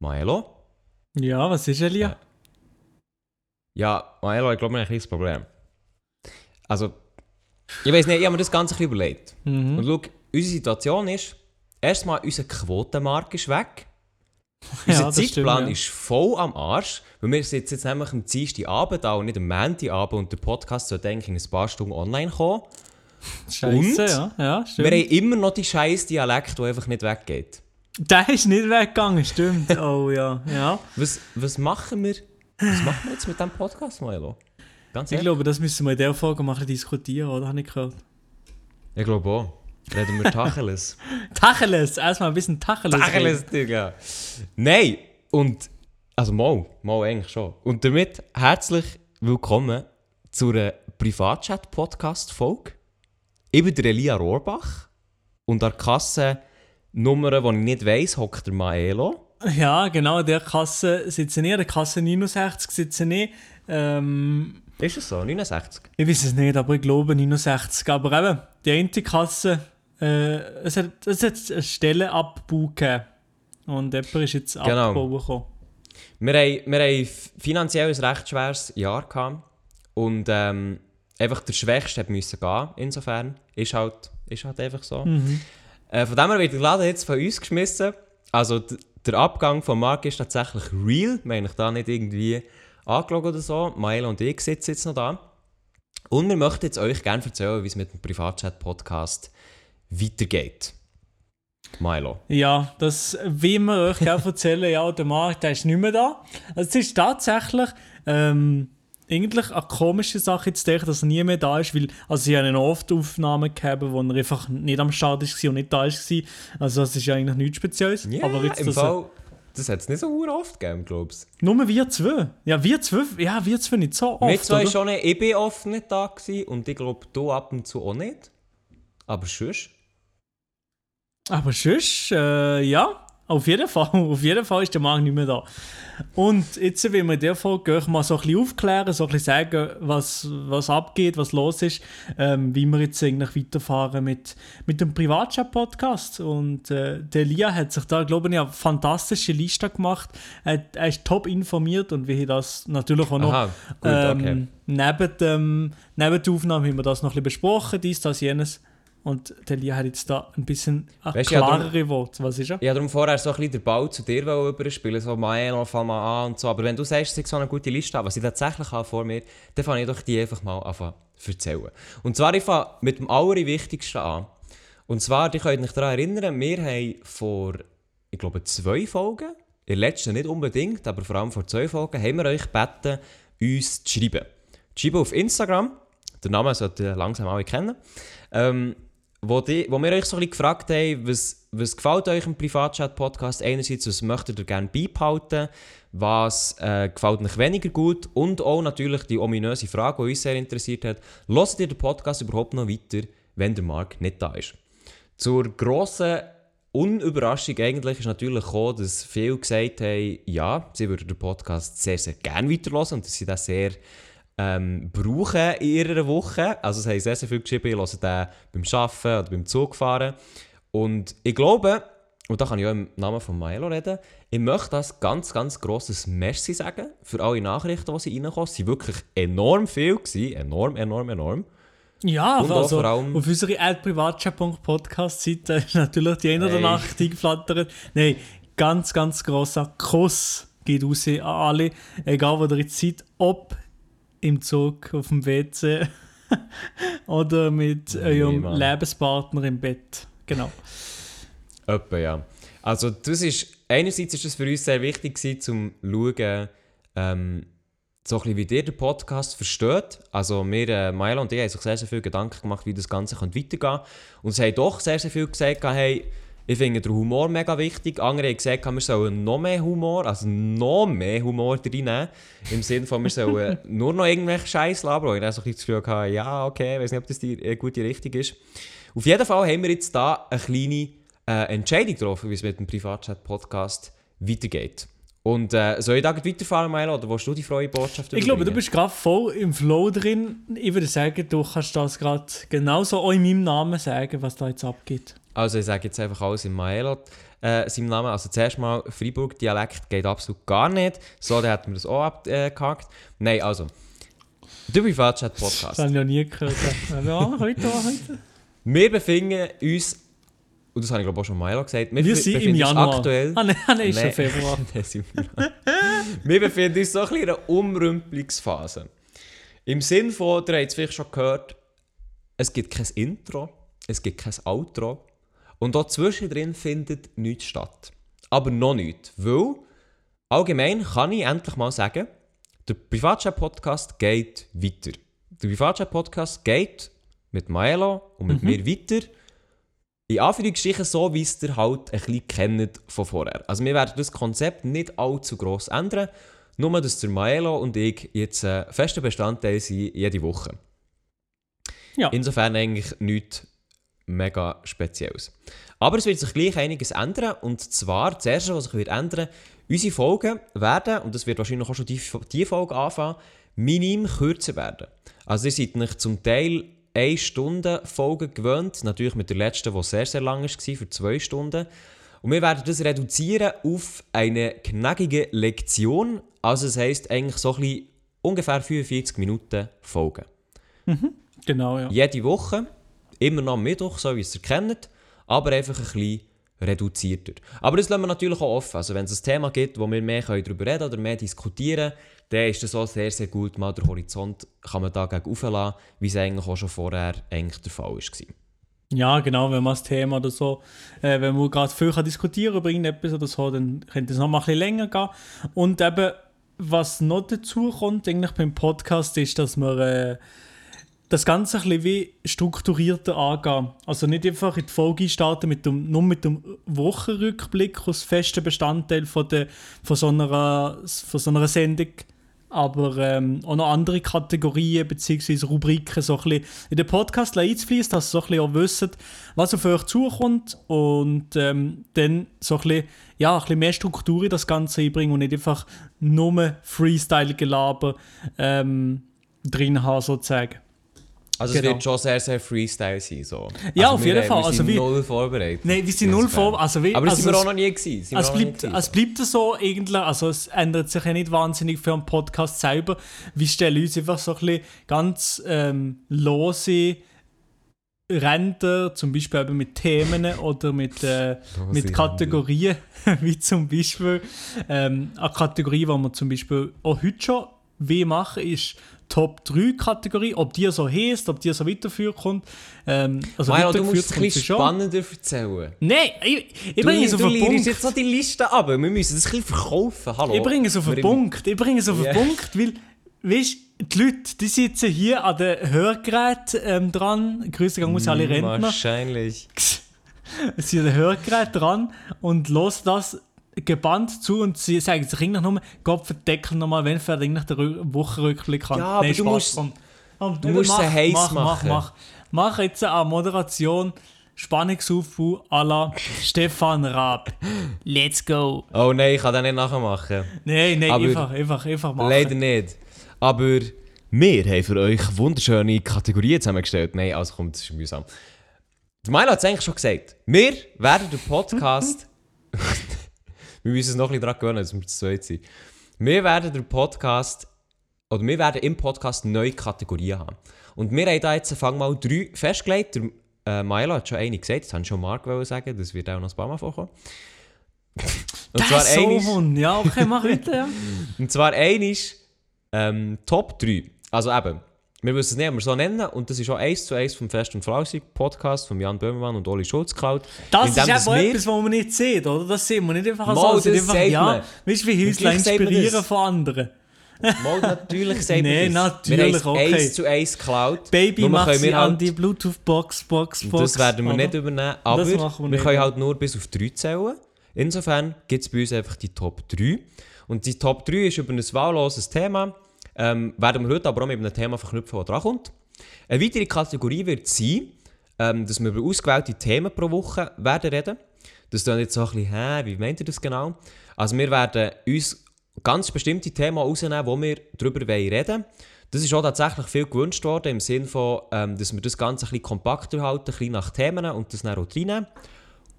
Maelo? Ja, was ist Elia? Ja, Maelo, ich glaube, wir haben ein kleines Problem. Also, ich weiß nicht, ich habe mir das Ganze ein bisschen überlegt. Mhm. Und schau, unsere Situation ist, erstmal unser Quotenmarkt ist weg. Unser Zeitplan stimmt, ja. ist voll am Arsch, weil wir sitzen jetzt nämlich am Dienstagabend an und nicht am Montagabend und der Podcast sollte eigentlich in ein paar Stunden online kommen. Scheiße, Und? ja. Ja, stimmt. Wir haben immer noch die scheiß Dialekt, der einfach nicht weggeht. Der ist nicht weggegangen, stimmt. Oh ja. ja. Was, was machen wir? Was machen wir jetzt mit diesem Podcast, Milo? Ganz Ich glaube, das müssen wir in der Folge bisschen diskutieren, oder? Habe ich gehört. Ich glaube auch. Reden wir Tacheles. Tacheles! Erstmal ein bisschen Tacheles. Tacheles, Digga. Nein, und. Also, mal, mal eigentlich schon. Und damit herzlich willkommen zu einer Privatchat-Podcast-Folge. Ich bin der Elia Rohrbach. Und an der Kasse Nummer, die ich nicht weiss, hockt der Maelo. Ja, genau, der Kasse sitzen ich, in der Kasse 69 sitzen ich. Ähm, Ist es so? 69? ich weiß es nicht, aber ich glaube 69. Aber eben, die eine Kasse, äh, es, hat, es hat eine Stelle gegeben. Und jemand ist jetzt Genau. Gekommen. Wir haben, wir haben finanziell ein recht schweres Jahr gehabt. Und ähm, einfach der Schwächste müssen gehen. Insofern ist halt, ist halt einfach so. Äh, von dem her wird der Laden jetzt von uns geschmissen. Also der Abgang von Marc ist tatsächlich real. Wir haben euch da nicht irgendwie angeschaut oder so. Maela und ich sitzen jetzt noch da. Und wir möchten jetzt euch gerne erzählen, wie es mit dem Privatchat-Podcast weitergeht. Milo. Ja, das, wie wir euch gerne erzählen, ja, der Markt ist nicht mehr da. Es ist tatsächlich ähm, eigentlich eine komische Sache zu denken, dass er nie mehr da ist, weil also sie haben eine oft Aufnahme gehabt, wo er einfach nicht am Start war und nicht da war. Also das ist ja eigentlich nichts Spezielles. Ja, Aber jetzt, im Fall, das hat es nicht so oft gegeben, glaubst du? Nur wir zwei. Ja, wir zwei, ja, wir zwei nicht so oft, Wir zwei oder? schon nicht. Ich bin oft nicht da gewesen und ich glaube, du ab und zu auch nicht. Aber sonst. Aber sonst, äh, ja, auf jeden Fall. Auf jeden Fall ist der Markt nicht mehr da. Und jetzt will wir in der Folge euch mal so ein bisschen aufklären, so ein bisschen sagen, was, was abgeht, was los ist, ähm, wie wir jetzt eigentlich weiterfahren mit, mit dem Privatchat-Podcast. Und äh, der Lia hat sich da, glaube ich, eine fantastische Liste gemacht. Er, er ist top informiert und wir haben das natürlich auch noch Aha, gut, okay. ähm, neben, dem, neben der Aufnahme haben wir das noch ein bisschen besprochen, dies, das, jenes. Und der Lia hat jetzt da ein bisschen ein Weißt du, ja, klarere Worte. Was ist er? Ich darum vorher so ein bisschen den Ball zu dir überspielen, so Maelo, fang mal an und so. Aber wenn du sagst, es ist so eine gute Liste, habe, was ich tatsächlich habe vor mir, dann fange ich doch die einfach mal an zu erzählen. Und zwar, ich fange mit dem Allerwichtigsten an. Und zwar, ihr könnt euch daran erinnern, wir haben vor, ich glaube, zwei Folgen, in der letzten nicht unbedingt, aber vor allem vor zwei Folgen, haben wir euch gebeten, uns zu schreiben. Zu schreiben auf Instagram, den Namen sollten ihr langsam alle kennen, ähm, wo, die, wo wir euch so ein bisschen gefragt haben, was, was gefällt euch im Privatchat-Podcast? Einerseits, was möchtet ihr gerne beibehalten? Was äh, gefällt euch weniger gut? Und auch natürlich die ominöse Frage, die uns sehr interessiert hat. Hört ihr den Podcast überhaupt noch weiter, wenn der Marc nicht da ist? Zur grossen Unüberraschung eigentlich ist natürlich gekommen, dass viele gesagt haben, ja, sie würden den Podcast sehr, sehr gerne weiterhören und dass sie das sehr ähm, brauchen in ihrer Woche. Also es haben sehr, sehr viel geschrieben, ich höre den beim Arbeiten oder beim Zugfahren. Und ich glaube, und da kann ich auch im Namen von Milo reden, ich möchte das ganz, ganz grosses Merci sagen für alle Nachrichten, die sie reinkommen. Es waren wirklich enorm viel. Gewesen. Enorm, enorm, enorm. Ja, Und also vor allem- auf unserer privatchat.podcast-Seite ist natürlich die eine oder andere Nachricht eingeflattert. Nein, ganz, ganz grosser Kuss geht raus an alle, egal wo ihr jetzt seid, ob im Zug, auf dem WC oder mit eurem Mann. Lebenspartner im Bett. Genau. Etwa, ja. Also das ist, einerseits ist es für uns sehr wichtig gewesen, um zu schauen, ähm, so ein bisschen, wie ihr den Podcast versteht. Also wir, äh, Milo und ich, haben sich sehr, sehr viel Gedanken gemacht, wie das Ganze könnte weitergehen könnte. Und sie haben doch sehr, sehr viel gesagt, hey, ich finde den Humor mega wichtig. Andere haben gesagt, wir sollen noch mehr Humor, also noch mehr Humor reinnehmen. Im Sinne von, wir sollen nur noch irgendwelche Scheiß labern. Und ich habe so ein bisschen das Gefühl, ja, okay, ich weiß nicht, ob das die äh, gute Richtung ist. Auf jeden Fall haben wir jetzt da eine kleine äh, Entscheidung getroffen, wie es mit dem Privatchat-Podcast weitergeht. Und äh, soll ich da weiterfahren, Milo, oder willst du die freie Botschaft Ich glaube, du bist gerade voll im Flow drin. Ich würde sagen, du kannst das gerade genauso auch in meinem Namen sagen, was da jetzt abgeht. Also ich sage jetzt einfach alles in Maelo. äh, seinem Namen. Also zuerst mal, Freiburg-Dialekt geht absolut gar nicht. So, dann hätten wir das auch abgehakt. Nein, also. Der Privatchat-Podcast. Das habe ich noch nie gehört. Ja, heute, heute. Wir befinden uns, und das habe ich glaube auch schon mal gesagt, wir, Wir sind im Januar. aktuell... Ah, nein, nein, ist schon. Februar. Wir befinden uns so ein bisschen in einer Umrümpelungsphase. Im Sinn von, ihr habt es vielleicht schon gehört, es gibt kein Intro, es gibt kein Outro und auch zwischendrin findet nichts statt. Aber noch nicht, weil allgemein kann ich endlich mal sagen, der Privatchat-Podcast geht weiter. Der Privatchat-Podcast geht mit Maelo und mit mir weiter. In Anführungsstrichen so, wie es ihr halt ein bisschen kennt von vorher. Also wir werden das Konzept nicht allzu gross ändern, nur dass der Maelo und ich jetzt äh, fester Bestandteil sind jede Woche. Ja. Insofern eigentlich nichts mega Spezielles. Aber es wird sich gleich einiges ändern und zwar, das erste, was sich wird ändern, unsere Folgen werden, und das wird wahrscheinlich auch schon die, die Folge anfangen, minim kürzer werden. Also ihr seid nicht zum Teil 1 Stunde Folgen gewöhnt, natürlich mit der letzten, die sehr, sehr lang war, für 2 Stunden. Und wir werden das reduzieren auf eine knackige Lektion, also das heisst eigentlich so ein bisschen ungefähr 45 Minuten Folgen. Genau, ja. Jede Woche, immer noch am Mittwoch, so wie ihr es kennt, aber einfach ein bisschen reduzierter. Aber das lassen wir natürlich auch offen. Also wenn es ein Thema gibt, wo wir mehr darüber reden können oder mehr diskutieren, dann ist das auch sehr, sehr gut. Mal der Horizont kann man da gegen auflassen, wie es eigentlich auch schon vorher eigentlich der Fall war. Ja, genau, wenn man das Thema oder so, äh, wenn man gerade viel kann diskutieren über irgendetwas oder so, dann könnte es noch mal ein bisschen länger gehen. Und eben, was noch dazu kommt, eigentlich beim Podcast, ist, dass man äh, das Ganze ein bisschen wie strukturierter angehen. Also nicht einfach in die Folge starten mit dem, nur mit dem Wochenrückblick als festen Bestandteil von, der, von, so, einer, von so einer Sendung, aber ähm, auch noch andere Kategorien bzw. Rubriken so ein bisschen in den Podcast einzufließen, dass ihr so ein auch wisst, was auf euch zukommt und ähm, dann so ein bisschen, ja, ein bisschen mehr Struktur in das Ganze einbringen und nicht einfach nur Freestyle-Gelaber ähm, drin haben, sozusagen. Also Genau. es wird schon sehr, sehr Freestyle sein. So. Ja, also auf wir, jeden äh, Fall. Wir Also sind wie- null vorbereitet. Nein, wir sind null Insofern. vor. Also wie, Aber das also sind wir auch noch nie gewesen. Es bleibt, gewesen. es bleibt so eigentlich, also es ändert sich ja nicht wahnsinnig für den Podcast selber. Wir stellen uns einfach so ein bisschen ganz ähm, lose Ränder, zum Beispiel eben mit Themen oder mit, äh, mit. Kategorien, wie zum Beispiel ähm, eine Kategorie, die wir zum Beispiel auch heute schon wie machen, ist Top 3 Kategorie, ob die so heisst, ob die so weiterführen kommt. Ähm, also Maja, du musst es ein bisschen spannender erzählen. Nein, ich, ich Du, bringe es auf du den Punkt. jetzt so die Liste ab. Wir müssen das ein bisschen verkaufen. Hallo. Ich bringe es auf den Punkt. Ich bringe es auf den Ja. Punkt, weil, weißt die Leute, die sitzen hier an den Hörgeräten ähm, dran. Grüße gehen muss alle Rentner. Wahrscheinlich. Sie sind an den Hörgerät dran und hören das gebannt zu und sie sagen sich eigentlich nur, Gott verdeckel nochmal, wenn der Rü- Wochenrückblick an. Ja, aber du musst- komm. Komm, du musst sie heiß mach, machen. Mach, mach, mach jetzt eine Moderation Spannungsaufbau à la Stefan Raab. Let's go. Oh nein, ich kann das nicht nachmachen. Nein, nein, Aber- einfach, einfach, einfach machen. Leider nicht. Aber wir haben für euch wunderschöne Kategorien zusammengestellt. Nein, also komm, das ist mühsam. Der Milo hat es eigentlich schon gesagt. Wir werden den Podcast... wir müssen uns noch ein bisschen daran gewöhnen, dass wir zu zweit sind. Wir werden den Podcast... Oder wir werden im Podcast neue Kategorien haben. Und wir haben da jetzt fang mal drei festgelegt. Der äh, Milo hat schon eine gesagt, das habe ich schon wollen sagen, das wird auch noch ein paar Mal vorkommen. Und Das ist so einmal-. Ja, okay, mach weiter, ja. und zwar ein ist ähm, Top 3. Also eben, wir müssen es nicht immer so nennen und das ist auch eins zu eins vom Fest und Flausig Podcast von Jan Böhmermann und Oli Schulz geklaut. Das ist einfach wir- etwas, was man nicht sieht, oder? Das sehen wir nicht einfach so. Das einfach, ja, man. weißt du, wie Häusler inspirieren von anderen. Mal natürlich sagt Nee, das. natürlich, wir okay. eins zu eins geklaut. Baby, mach sie wir an halt- die Bluetooth-Box, Box, Box. Das werden wir oder? nicht übernehmen, aber wir wir nicht, können halt nur bis auf 3 zählen. Insofern gibt es bei uns einfach die Top 3. Und die Top 3 ist über ein wahlloses Thema. Ähm, werden wir heute aber auch mit einem Thema verknüpfen, das drankommt. Eine weitere Kategorie wird sein, ähm, dass wir über ausgewählte Themen pro Woche werden reden. Das dann jetzt so ein bisschen, hä, wie meint ihr das genau? Also wir werden uns ganz bestimmte Themen rausnehmen, wo wir darüber reden wollen. Das ist auch tatsächlich viel gewünscht worden, im Sinne von, ähm, dass wir das Ganze ein bisschen kompakter halten, ein bisschen nach Themen und das dann auch reinnehmen.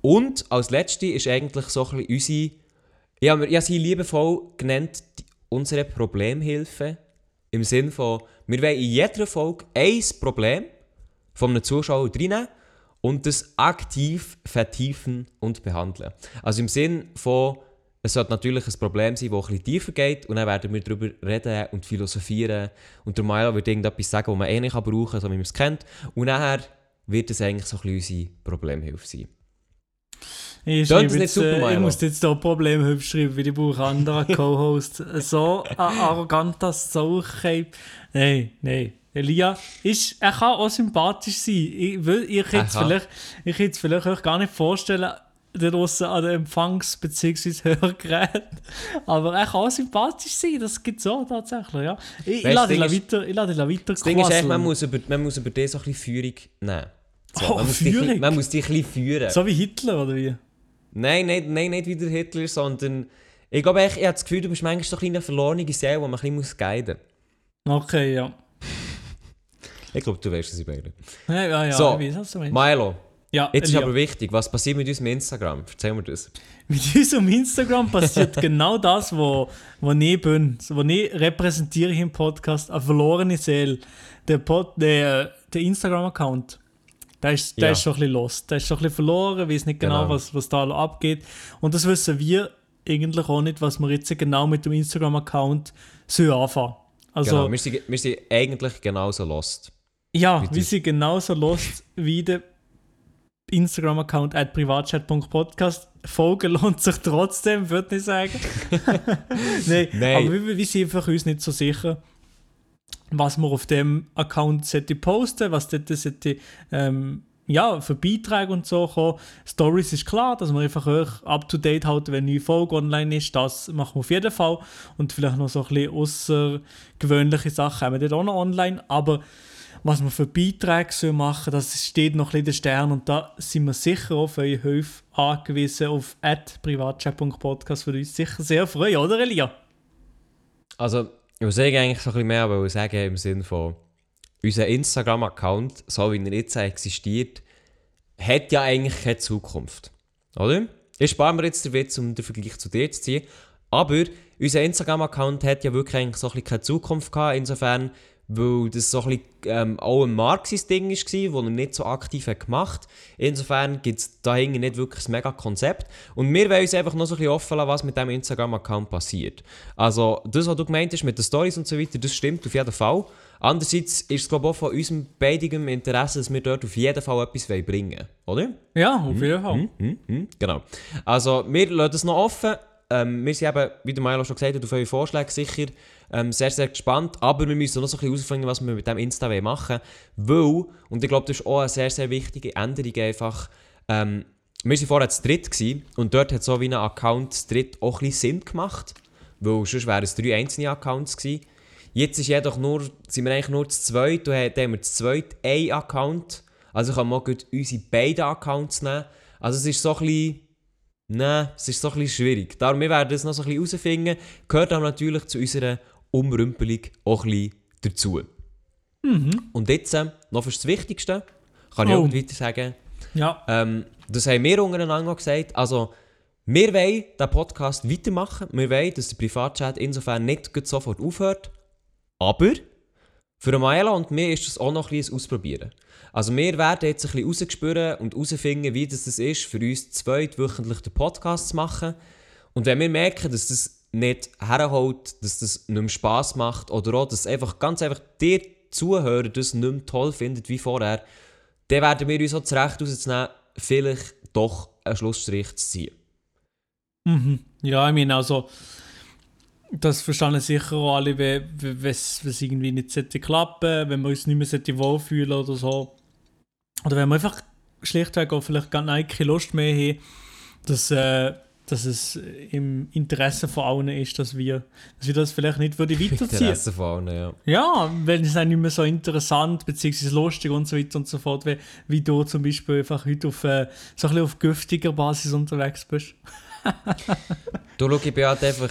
Und als letzte ist eigentlich so ein bisschen unsere, habe, ich habe sie liebevoll genannt, unsere Problemhilfe. Im Sinne von, wir wollen in jeder Folge ein Problem von einem Zuschauer reinnehmen und das aktiv vertiefen und behandeln. Also im Sinn von, es sollte natürlich ein Problem sein, das bisschen tiefer geht und dann werden wir darüber reden und philosophieren und der Milo wird irgendetwas sagen, das man eh nicht brauchen kann, so wie man es kennt und nachher wird es eigentlich so ein bisschen unsere Problemhilfe sein. Ich, nicht jetzt, super, äh, ich Milo? muss jetzt hier Problemhilfe schreiben, weil ich brauche anderen Co-Host. so a- arrogant das Sauchcape. Nein, nein. Elia, ist, er kann auch sympathisch sein. Ich, will, ich Er jetzt kann. vielleicht, ich jetzt vielleicht euch gar nicht vorstellen, da draussen an den Empfangs- bzw. Hörgerät. Aber er kann auch sympathisch sein, das gibt es auch tatsächlich. Ja. Ich, ich Weißt, lade ihn weiter, ich lade ihn weiter Das Ding ist echt, man muss über, man muss über das so ein bisschen Führung nehmen. So, Oh, man, muss dich, Führung? man muss dich ein bisschen führen. So wie Hitler, oder wie? Nein, nein, nein, nicht wie der Hitler, sondern ich glaube, echt, ich habe das Gefühl, du bist manchmal so eine verlorene Seele, die man ein bisschen guiden muss. Okay, ja. Ich glaube, du weißt, was ich meine. Ja, ja, ja So, ich weiß, was du meinst. Milo, Ja, jetzt ist Elia. aber wichtig, was passiert mit unserem Instagram? Erzähl mir das. Mit unserem Instagram passiert genau das, wo, wo ich bin. Wo ich repräsentiere hier im Podcast eine verlorene Seele. Der, Pod, der, der Instagram-Account, der ist, der Ja. ist schon ein bisschen lost. Der ist schon ein bisschen verloren, weiß nicht genau, Genau. Was, was da abgeht. Und das wissen wir eigentlich auch nicht, was wir jetzt genau mit dem Instagram-Account anfangen. Also, genau, wir sind, wir sind eigentlich genauso lost. ja, wir sind genauso lost wie der Instagram-Account at privatchat.podcast. Folgen lohnt sich trotzdem, würde ich sagen. Nein, Nein. aber wir, wir sind einfach uns nicht so sicher, was wir auf dem Account sollte posten, was dort sollte, ähm, ja, für Beiträge und so kommen. Stories ist klar, dass wir einfach euch up to date halten, wenn eine neue Folge online ist. Das machen wir auf jeden Fall. Und vielleicht noch so ein bisschen außergewöhnliche Sachen haben wir dort auch noch online. Aber was wir für Beiträge sollen machen das steht noch ein bisschen in den Sternen. Und da sind wir sicher auf eure Hilfe angewiesen. Auf privatchat.podcast würde uns sicher sehr freuen, oder Elia? Also, ich muss eigentlich so ein bisschen mehr aber sagen im Sinne von, unser Instagram-Account, so wie er jetzt existiert, hat ja eigentlich keine Zukunft. Oder? Ich spare mir jetzt den Witz, um den Vergleich zu dir zu ziehen. Aber unser Instagram-Account hat ja wirklich eigentlich so ein bisschen keine Zukunft gehabt, insofern, weil das so ein bisschen ähm, auch ein Marxis-Ding war, das er nicht so aktiv hat gemacht Insofern gibt es dahinter nicht wirklich ein mega Konzept. Und wir wollen uns einfach noch so ein bisschen offen lassen, was mit diesem Instagram-Account passiert. Also, das, was du gemeint hast mit den Stories und so weiter, das stimmt auf jeden Fall. Andererseits ist es, glaube ich, auch von unserem beidem Interesse, dass wir dort auf jeden Fall etwas bringen wollen, oder? Ja, auf jeden Fall. Mhm, mhm, genau. Also, wir lassen es noch offen. Ähm, wir sind eben, wie der Milo schon gesagt hat, auf eure Vorschläge sicher ähm, sehr, sehr gespannt. Aber wir müssen noch so ein bisschen herausfinden, was wir mit dem Insta machen wollen. Weil, und ich glaube, das ist auch eine sehr, sehr wichtige Änderung einfach. Ähm, wir waren vorher zu dritt gewesen, und dort hat so wie ein Account zu dritt auch ein bisschen Sinn gemacht. Weil sonst wären es drei einzelne Accounts gewesen. Jetzt ist jedoch nur, sind wir eigentlich nur zu zweit. Und haben- wir zu zweit einen Account. Also können wir auch unsere beiden Accounts nehmen. Also es ist so ein bisschen... Nein, es ist so ein bisschen schwierig. Darum, wir werden das noch so ein bisschen herausfinden. Gehört aber natürlich zu unserer Umrümpelung auch ein bisschen dazu. Und jetzt, äh, noch für das Wichtigste, kann ich Oh. auch weiter sagen, Ja. ähm, das haben wir untereinander gesagt. Also, wir wollen diesen Podcast weitermachen. Wir wollen, dass der Privatchat insofern nicht sofort aufhört. Aber für Maela und mir ist das auch noch ein Ausprobieren. Also wir werden jetzt ein bisschen rausgespüren und herausfinden, wie das ist, für uns zweitwöchentlich den Podcast zu machen. Und wenn wir merken, dass das nicht herholt, dass das nicht mehr Spass macht oder auch, dass einfach ganz einfach der Zuhörer das nicht mehr toll findet wie vorher, dann werden wir uns auch zurecht rauszunehmen, vielleicht doch einen Schlussstrich zu ziehen. Mhm. Ja, ich meine, also, das verstanden sicher auch alle, wenn es irgendwie nicht sollte klappen wenn wir uns nicht mehr sollte wohlfühlen oder so. Oder wenn wir einfach schlichtweg auch vielleicht gar keine Lust mehr haben, dass, äh, dass es im Interesse von allen ist, dass wir, dass wir das vielleicht nicht würde weiterziehen Interesse von allen, ja. Ja, wenn es dann nicht mehr so interessant bzw. lustig und so weiter und so fort, wie, wie du zum Beispiel einfach heute auf, äh, so ein bisschen auf giftiger Basis unterwegs bist. Du, schau, ich bin halt einfach...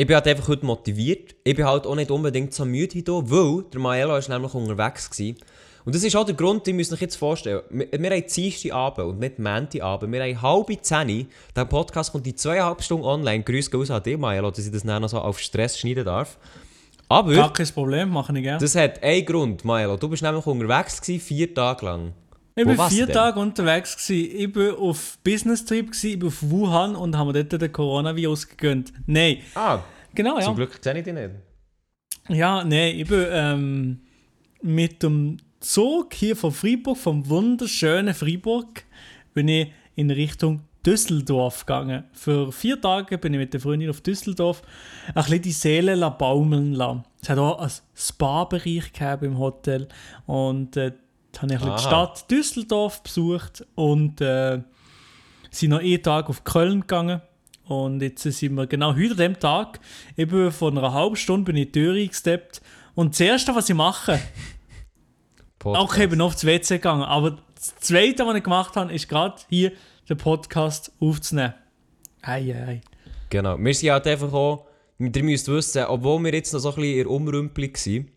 Ich bin halt einfach heute motiviert. Ich bin halt auch nicht unbedingt so müde hier, weil der Maelo war nämlich unterwegs gewesen. Und das ist auch der Grund, ihr müsst euch jetzt vorstellen, wir, wir haben Dienstag Abend und nicht Montag Abend, wir haben halbe Zehn, der Podcast kommt in zweieinhalb Stunden online, grüß Gott an dich, Maelo, dass ich das dann noch so auf Stress schneiden darf. Aber Gar kein Problem, mache ich gerne. das hat einen Grund, Maelo, du bist nämlich unterwegs gewesen, vier Tage lang. Ich Wo du vier? Tage unterwegs. Gewesen. Ich war auf Business-Trip, gewesen, ich war auf Wuhan und haben mir dort den Coronavirus gegönnt. Nein, Ah, genau, ja. zum Glück sehe ich dich nicht. Ja, nein, ich bin ähm, mit dem Zug hier von Freiburg, vom wunderschönen Freiburg, bin ich in Richtung Düsseldorf gegangen. Für vier Tage bin ich mit der Freundin auf Düsseldorf ein bisschen die Seele la baumeln lassen. Es hat auch einen Spa-Bereich gehabt im Hotel und äh, habe ich bisschen die Aha. Stadt Düsseldorf besucht und äh, sind noch einen Tag auf Köln gegangen. Und jetzt sind wir genau heute an dem Tag, eben vor einer halben Stunde bin ich in die Tür eingesteppt. Und das Erste, was ich mache, Podcast. okay, ich bin auf das WC gegangen, aber das Zweite, was ich gemacht habe, ist gerade hier den Podcast aufzunehmen. Ei, ei, ei. Genau. Wir sind halt einfach auch, ihr müsst wissen, obwohl wir jetzt noch so ein bisschen in der Umrümpelung waren,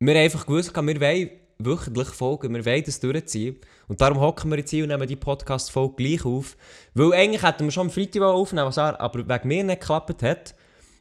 wir haben einfach gewusst, wir wollen wöchentlich folgen, wir wollen das durchziehen. Und darum hocken wir jetzt hier und nehmen die Podcast-Folge gleich auf. Weil eigentlich hätten wir schon am Freitag aufnehmen was er aber wegen mir nicht geklappt hat.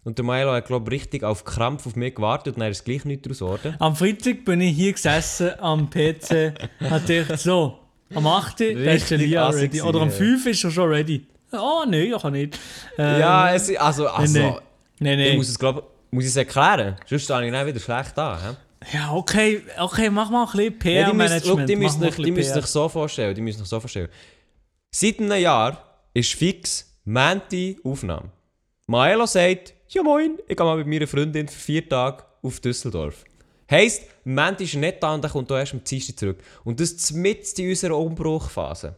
Und der Milo hat, glaube ich, richtig auf Krampf auf mich gewartet und dann ist es gleich nicht daraus geworden. Am Freitag bin ich hier gesessen am PC, hat gedacht, so, am 8. da ist der Lia ready. Oder am gewesen, 5. ist er schon ready. Oh, nein, ich kann nicht. Ähm, ja, es, also, also nein, nein. ich nein. muss es, glaube muss ich es erklären. Sonst stehe ich dann wieder schlecht an. hä? Ja, okay, okay, mach mal ein bisschen Ja, die müssen, schau, PR-Management. die müssen, ein die müssen sich so vorstellen, die müssen sich so vorstellen. Seit einem Jahr ist fix Menti Aufnahme. Maelo sagt, ja moin, ich gehe mal mit meiner Freundin für vier Tage auf Düsseldorf. Heisst, Menti ist nicht da und dann kommt er erst am Dienstag zurück. Und das mitten in unserer Umbruchphase.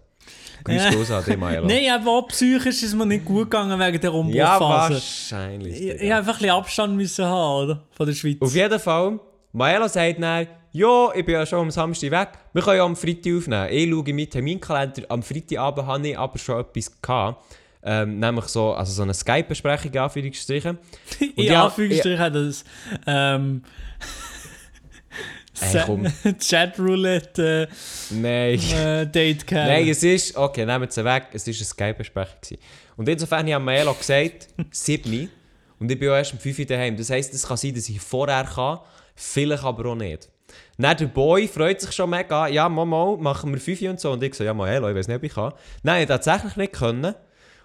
Grüß Ja. Gott an dich, Maelo. Nein, aber auch psychisch ist mir nicht gut gegangen wegen der ja, Umbruchphase. wahrscheinlich. ich, ich einfach ein bisschen Abstand müssen haben, oder? Von der Schweiz. Auf jeden Fall, Maelo sagt dann, ja, ich bin ja schon am Samstag weg, wir können ja am Freitag aufnehmen. Ich schaue in meinen Terminkalender, am Freitagabend hatte ich aber schon etwas gehabt. Ähm, nämlich so, also so eine Skype-Besprechung, in Anführungsstrichen. Und in ja, Anführungsstrichen hat das ähm, Ey, komm. Chat-Roulette Nein. äh, äh, Date gehabt. Nein, es ist, okay, nehmen Sie weg, es war eine Skype-Besprechung. Und insofern habe ich Maelo gesagt, 7 und ich bin auch erst um 5 Uhr daheim. Das heisst, es kann sein, dass ich vorher kann, vielleicht aber auch nicht. Dann der Boy freut sich schon mega, ja, mal, machen wir 5 Uhr und so. Und ich so, ja, Maelo, ich weiß nicht, ob ich kann. Nein, ich tatsächlich nicht können.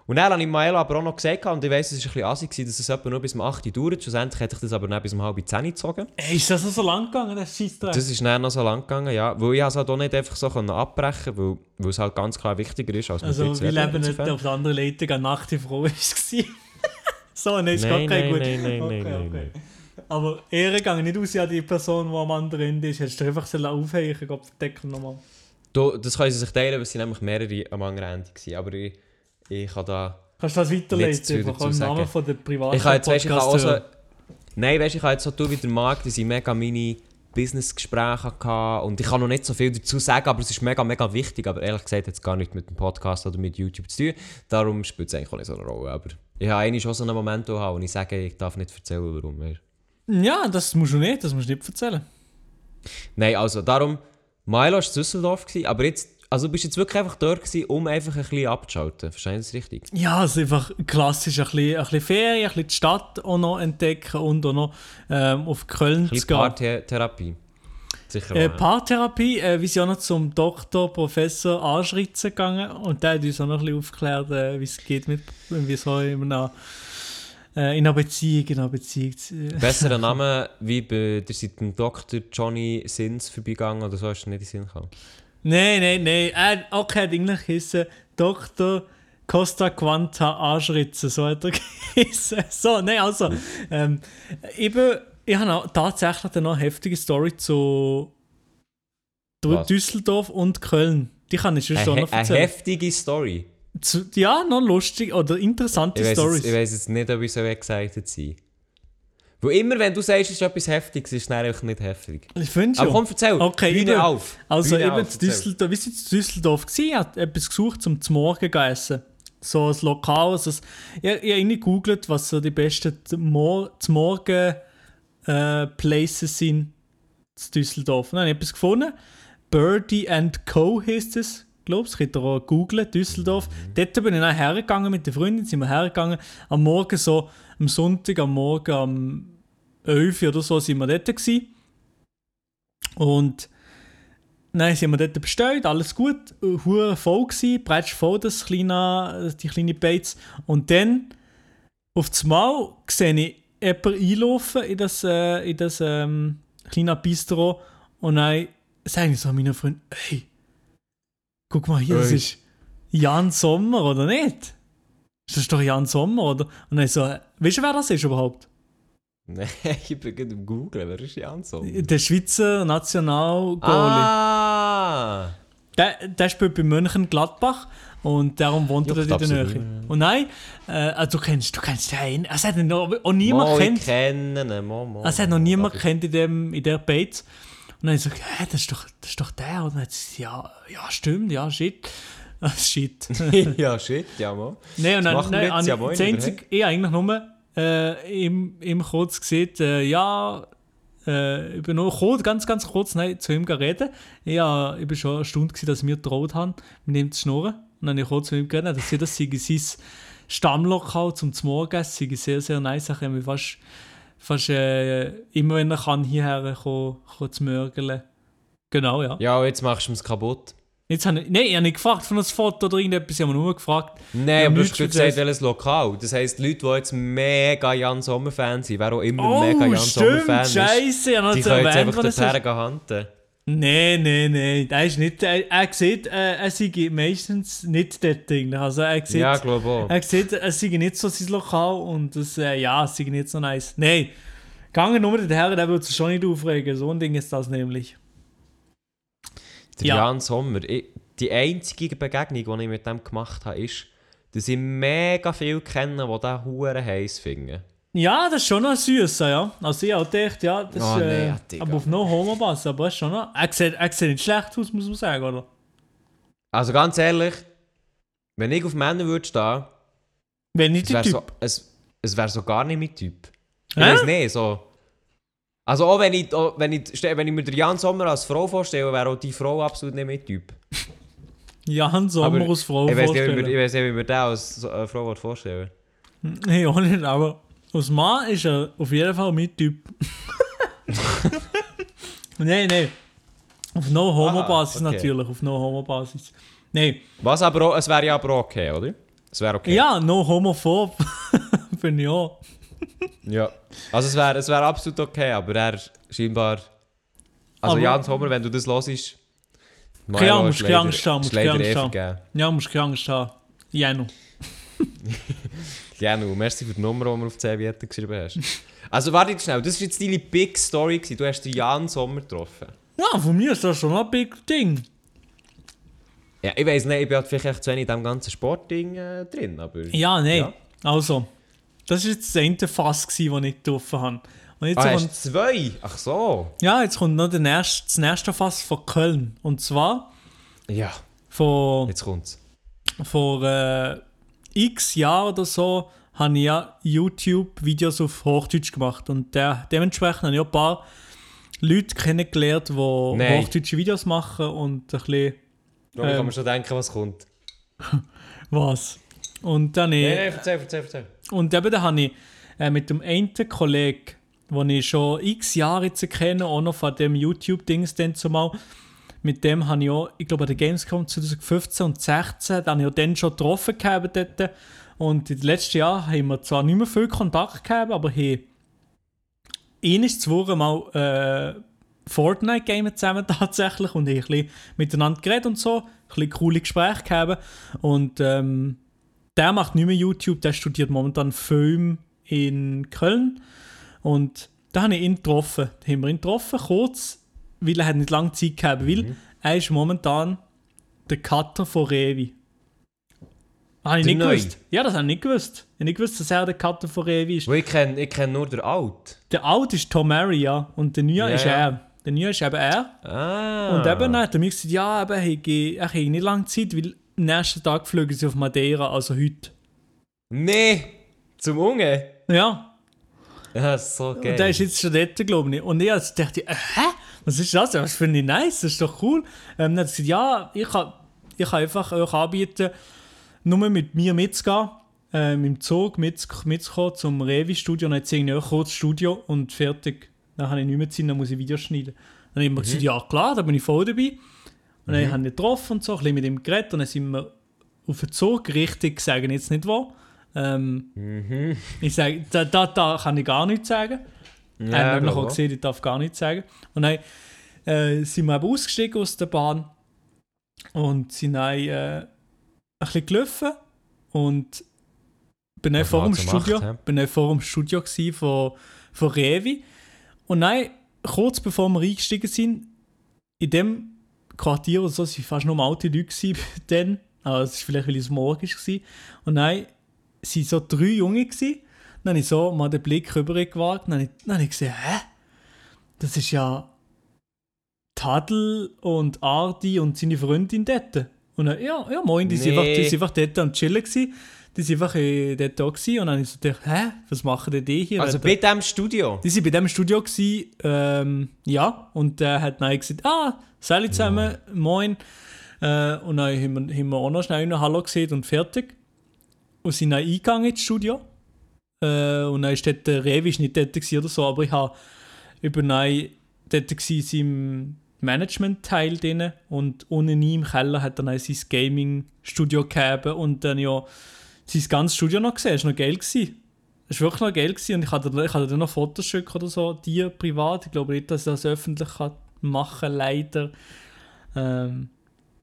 Und dann habe ich Maelo aber auch noch gesagt, und ich weiss, es war ein bisschen assig, dass es etwa nur bis um 8 Uhr dauert. Schlussendlich hätte ich das aber nicht bis um halb 10 Uhr gezogen. Ey, ist das noch so lang gegangen, das Scheissdreck? Das ist dann noch so lang gegangen, ja. Weil ich es halt auch nicht einfach so abbrechen konnte, weil, es halt ganz klar wichtiger ist, als mit Also, wir leben nicht auf der anderen Leitung, eine Nacht Frau war. So, nein, ist gar kein gut. nein, nein, okay, nein, nein, okay. Aber Ehre gegangen nicht aus an die Person, die am anderen Ende ist. Hättest du einfach so aufhängen Gott verdecken nochmal. Du, das können sie sich teilen, weil es sind nämlich mehrere am anderen Ende waren. Aber ich, ich kann da... Kannst du das weiterleiten? Einfach im Namen von der privaten Ich kann jetzt, weißt, ich kann auch so... Nein, weißt, ich kann jetzt so tun wie der Markt, dass ich mega meine Business-Gespräche hatte und ich kann noch nicht so viel dazu sagen, aber es ist mega, mega wichtig. Aber ehrlich gesagt hat es gar nichts mit dem Podcast oder mit YouTube zu tun. Darum spielt es eigentlich auch nicht so eine Rolle. Aber ich habe eigentlich schon so einen Moment, wo ich sage, ich darf nicht erzählen, warum. Weißt. Ja, das musst du nicht, das musst du nicht erzählen. Nein, also darum, Milo war in Düsseldorf, aber jetzt, also du bist jetzt wirklich einfach dort, gewesen, um einfach ein bisschen abzuschalten. Verstehst du das richtig? Ja, es ist einfach klassisch, ein bisschen, ein bisschen Ferien, ein bisschen die Stadt auch noch entdecken und auch noch ähm, auf Köln Ein zu bisschen gehen. Paartherapie. Sicher Äh. Paartherapie, äh, wir sind auch noch zum Doktor, Professor Anschritzen gegangen und der hat uns auch noch ein bisschen aufgeklärt, äh, wie es geht, mit, wie so in einer, äh, in einer Beziehung, in einer Beziehung. Besserer Name wie bei der seid dem Dr. Johnny Sins vorbeigegangen oder so hast du nicht in den Sinn gekommen. Nein, nein, nein. Er okay, hat eigentlich geheißen Dr. Costa Quanta Anschritzen, so hat er geheißen. So, nein, also, ähm, eben, ich habe auch tatsächlich dann noch eine heftige Story zu Was? Düsseldorf und Köln. Die kann ich schon noch he- eine erzählen. heftige Story. Zu, ja, noch lustig oder interessante Ich weiß, Stories. jetzt, ich weiss jetzt nicht, ob ich so excited sein Wo immer, wenn du sagst, es ist etwas Heftiges, ist es einfach nicht heftig. Ich finde Aber schon. komm, erzähl. Okay, Bühne eben. auf. Also Bühne eben auf. Düsseldorf, wir sind in Düsseldorf gewesen, ich habe etwas gesucht zum zum Morgen zu essen. So ein Lokal, also ich, ich habe gegoogelt, was so die besten zum Morgen äh, Places sind zu Düsseldorf. Dann habe ich etwas gefunden. Birdie and Co. heisst es. Glaube ich, könnt ihr auch googlen, Düsseldorf. Dort bin ich dann hergegangen mit der Freundin, sind wir hergegangen. Am Morgen so, am Sonntag, am Morgen, am 11 Uhr oder so, sind wir dort gewesen. Und Nein, sind wir dort bestellt, alles gut, hure voll gsi, breitsch voll das kleine, die kleine Beiz. Und dann, auf das Mal, sehe ich jemanden einlaufen in das, äh, in das ähm, kleine Bistro und dann sage ich so meinen Freunden, hey, guck mal hier, das ist Jan Sommer, oder nicht? Das ist doch Jan Sommer, oder? Und dann so, weißt du, wer das ist überhaupt? Nein, ich bin gerade am Googlen. Wer ist Jan so? Der Schweizer Nationalgoalie. Ah! Der, der spielt bei München Gladbach und darum wohnt er dort in der Nähe. Und nein, äh, also du kennst, du kennst den. Es hat ihn noch, auch niemand Mo, kennt. kenne ihn. Mo, mo, Es hat noch niemand kennt in, dem, in der Bait. Und dann habe ich gesagt, hä, das ist doch, das ist doch der. Und dann hat sie ja, ja, stimmt, ja, shit. Ah, shit. ja, shit, ja, mo. Nein, und dann, nein, habe ja ich das einzige, ich eigentlich nur äh, im, im kurz gesehen, äh, ja, äh, ich bin nur kurz, ganz, ganz kurz nein, zu ihm geredet. Ja, ich bin schon eine Stunde, gewesen, dass wir getraut haben, mit ihm zu schnurren. Und dann habe ich kurz zu ihm geredet, dass sie das sei sein Stammlokal zum Morgenessen, sei sehr, sehr nice. Ich habe fast, fast äh, immer, wenn er kann, hierher kommen, kommen zu mörgeln. Genau, ja. Ja, jetzt machst du es kaputt. Jetzt habe ich, nein, ich habe nicht gefragt von einem Foto oder irgendetwas, ich habe nur gefragt. Nein, aber du hast gesagt, welches Lokal. Das heisst, Leute, die jetzt mega Jan Sommer-Fan sind, wer auch immer Oh, mega Jan Sommer-Fan ist, scheiße, ich habe noch die können jetzt einfach dorthin handeln. Nein, nein, nein, er ist nicht, er, er sieht, äh, er sei meistens nicht dort drin. Also er sieht, Ja, glaube auch. er sieht, es sei nicht so sein Lokal und das, äh, ja, es sei nicht so nice. Nein, gange nur den Herren, der würde sich schon nicht aufregen, so ein Ding ist das nämlich. Der Ja. Jan Sommer. Ich, die einzige Begegnung, die ich mit dem gemacht habe, ist, dass ich mega viel kenne, die diesen Huren heiß finden. Ja, das ist schon noch süß, ja. Also ich auch gedacht, ja, das Oh, ist, äh, aber auf no homo bass aber er ist schon noch, er sieht, er sieht nicht schlecht aus, muss man sagen, oder? Also ganz ehrlich, wenn ich auf Männer würde stehen, Wenn es nicht wäre Typ. so, es, es wär so gar nicht mein Typ. Ich Hä? weiß nicht, so. Also auch wenn ich, auch wenn, ich, wenn ich mir den Jan Sommer als Frau vorstelle, wäre auch die Frau absolut nicht mein Typ. Jan Sommer als Frau ich weiß nicht, wie vorstellen. mir- ich weiss nicht, wie mir den als äh, Frau vorstellen Nee, auch nicht, aber als Mann ist er auf jeden Fall mein Typ. nein, nein. Auf No-Homo-Basis Ah, okay. natürlich, auf No-Homo-Basis. Nein, Was aber auch, es wäre ja aber okay, oder? Es wäre okay. ja, No-Homophob bin ich auch. Ja. Also es wäre es wär absolut okay, aber er scheinbar... Also Aber- Jan Sommer, wenn du das hörst... Keine Angst, ist keine Angst haben, musst keine Angst haben. Ja, musst keine Angst haben. Janu. Nu, merci für die Nummer, die du auf die Serviette geschrieben hast. Also warte jetzt schnell, das war jetzt deine Big Story. Gewesen. Du hast den Jan Sommer getroffen. Ja, von mir ist das schon ein big Ding. Ja, ich weiss nicht, ich bin halt vielleicht echt zu wenig in diesem ganzen Sportding äh, drin, aber... Ja, nein. Ja. Also, das war jetzt das eine Fass, das ich getroffen habe. Und jetzt Ah, kommt, zwei? Ach so. ja, jetzt kommt noch der nächste, das nächste Fass von Köln. Und zwar Ja, von... jetzt kommt's. vor äh, x Jahren oder so habe ich ja YouTube-Videos auf Hochdeutsch gemacht. Und der, dementsprechend habe ich auch ein paar Leute kennengelernt, die Nein. hochdeutsche Videos machen und ein bisschen Nur ich Ähm. kann mir schon denken, was kommt. was. Und dann Nein, ich, nein, erzähl, erzähl, erzähl. Und eben da habe ich äh, mit dem einen Kollegen, den ich schon x Jahre jetzt kenne, auch noch von dem YouTube-Dings dann zumal, mit dem habe ich auch, ich glaube, an der Gamescom 2015 und 2016, da habe ich auch dann schon getroffen gehabt dort. Und den letzten Jahren haben wir zwar nicht mehr viel Kontakt gehabt, aber haben eines zwei Mal äh, Fortnite gamen zusammen tatsächlich und haben ein miteinander geredet und so, ein bisschen coole Gespräche gehabt. Und ähm, der macht nicht mehr YouTube, der studiert momentan Film in Köln. Und da habe ich ihn getroffen. Da haben wir ihn getroffen, kurz, weil er hat nicht lange Zeit gehabt, weil er ist momentan der Cutter von Revi. Habe ich Der nicht Neue? gewusst. Ja, das habe ich nicht gewusst. Ich habe nicht gewusst, dass er der Cutter von Revi ist. Weil ich kenne ich kenn nur den Alt. Der alte ist Tom Mary, ja. Und der neue Ja, ist ja. er. Der neue ist eben er. Ah. Und eben hat er mir gesagt, ja, eben, er habe- habe nicht lange Zeit, weil am nächsten Tag fliegen sie auf Madeira, also heute. Nee, zum Unge. Ja, Ja, so geil. und der ist jetzt schon dort, glaube ich. Und ich also dachte, hä? Was ist das? Das finde ich nice, das ist doch cool. Ähm, dann hat sie gesagt, ja, ich kann, ich kann einfach euch anbieten, nur mit mir mitzugehen, ähm, im Zug mit, mitzukommen zum Revi-Studio. Und dann hat sie irgendwie kurz Studio und fertig. Dann habe ich nicht mehr Zeit, dann muss ich Videos schneiden. Dann habe ich mir gesagt, ja klar, da bin ich voll dabei. Und dann haben wir ihn getroffen und so, ein bisschen mit ihm geredet und dann sind wir auf den Zug, richtig, sagen jetzt nicht wo. Ähm, Ich sage, da, da, da kann ich gar nichts sagen. Ja, hat nämlich glaube auch gesehen, ich darf gar nichts sagen. Und dann äh, sind wir eben ausgestiegen aus der Bahn und sind dann äh, ein bisschen gelaufen und bin dann vor dem macht, Studio, hä? bin dann vor dem Studio von, von Revi und dann, kurz bevor wir eingestiegen sind, in dem Quartier oder so, es waren fast nur alte Leute dann, aber es ist vielleicht, weil es morgen war. Und dann waren so drei Junge. Gewesen. Dann habe ich so mal den Blick rüber gewagt und dann habe ich, dann habe ich gesehen, hä? Das ist ja Tadel und Ardi und seine Freundin dort. Und dann, ja, ja, moin, die sind Nee. einfach, die sind einfach dort am Chillen gewesen. Die sind einfach äh, dort da gewesen. Und dann habe ich so gedacht, hä, was machen denn die hier? Also Dort- bei diesem Studio? die waren bei diesem Studio, gewesen, ähm, ja, und der hat dann gesagt, ah, Sally zusammen, moin. Äh, und dann haben wir, haben wir auch noch schnell einen Hallo gesehen und fertig. Und sind dann eingegangen ins Studio. Äh, und dann ist dort, der Revi ist nicht dort oder so, aber ich habe über dann dort im Management-Teil drin und unten im Keller hat er dann sein Gaming-Studio gegeben und dann ja sein ganzes Studio noch gesehen. Das war noch geil. Gewesen. Das war wirklich noch geil gewesen. und ich hatte, ich hatte dann noch Fotos schicken oder so, dir privat. Ich glaube nicht, dass ich das öffentlich kann machen kann, leider. Ähm,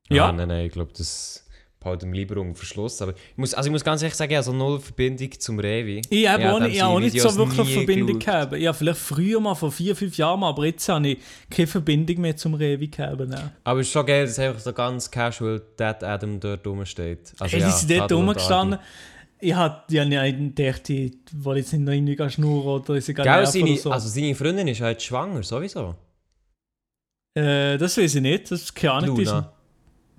ja, Ah, nein, nein, ich glaube, das behalten wir lieber unter Verschluss. Aber ich muss, also ich muss ganz ehrlich sagen, ich habe so null Verbindung zum Revi. ich habe auch, nicht- ich habe auch nicht so wirklich Verbindung gehabt. Ja, vielleicht früher mal, vor vier, fünf Jahren mal, aber jetzt habe ich keine Verbindung mehr zum Revi gehabt. nein. Aber es ist schon geil, dass einfach so ganz casual Dead Adam dort rumsteht. Also, Hey, ja, die sind dort rumgestanden. Ich hatte ja nicht gedacht, ich will jetzt nicht noch irgendwie schnurren oder sie gar Gell, seine, oder so. also seine Freundin ist halt schwanger, sowieso. Äh, das weiß ich nicht, das ist keine Ahnung. Die ist, Luna.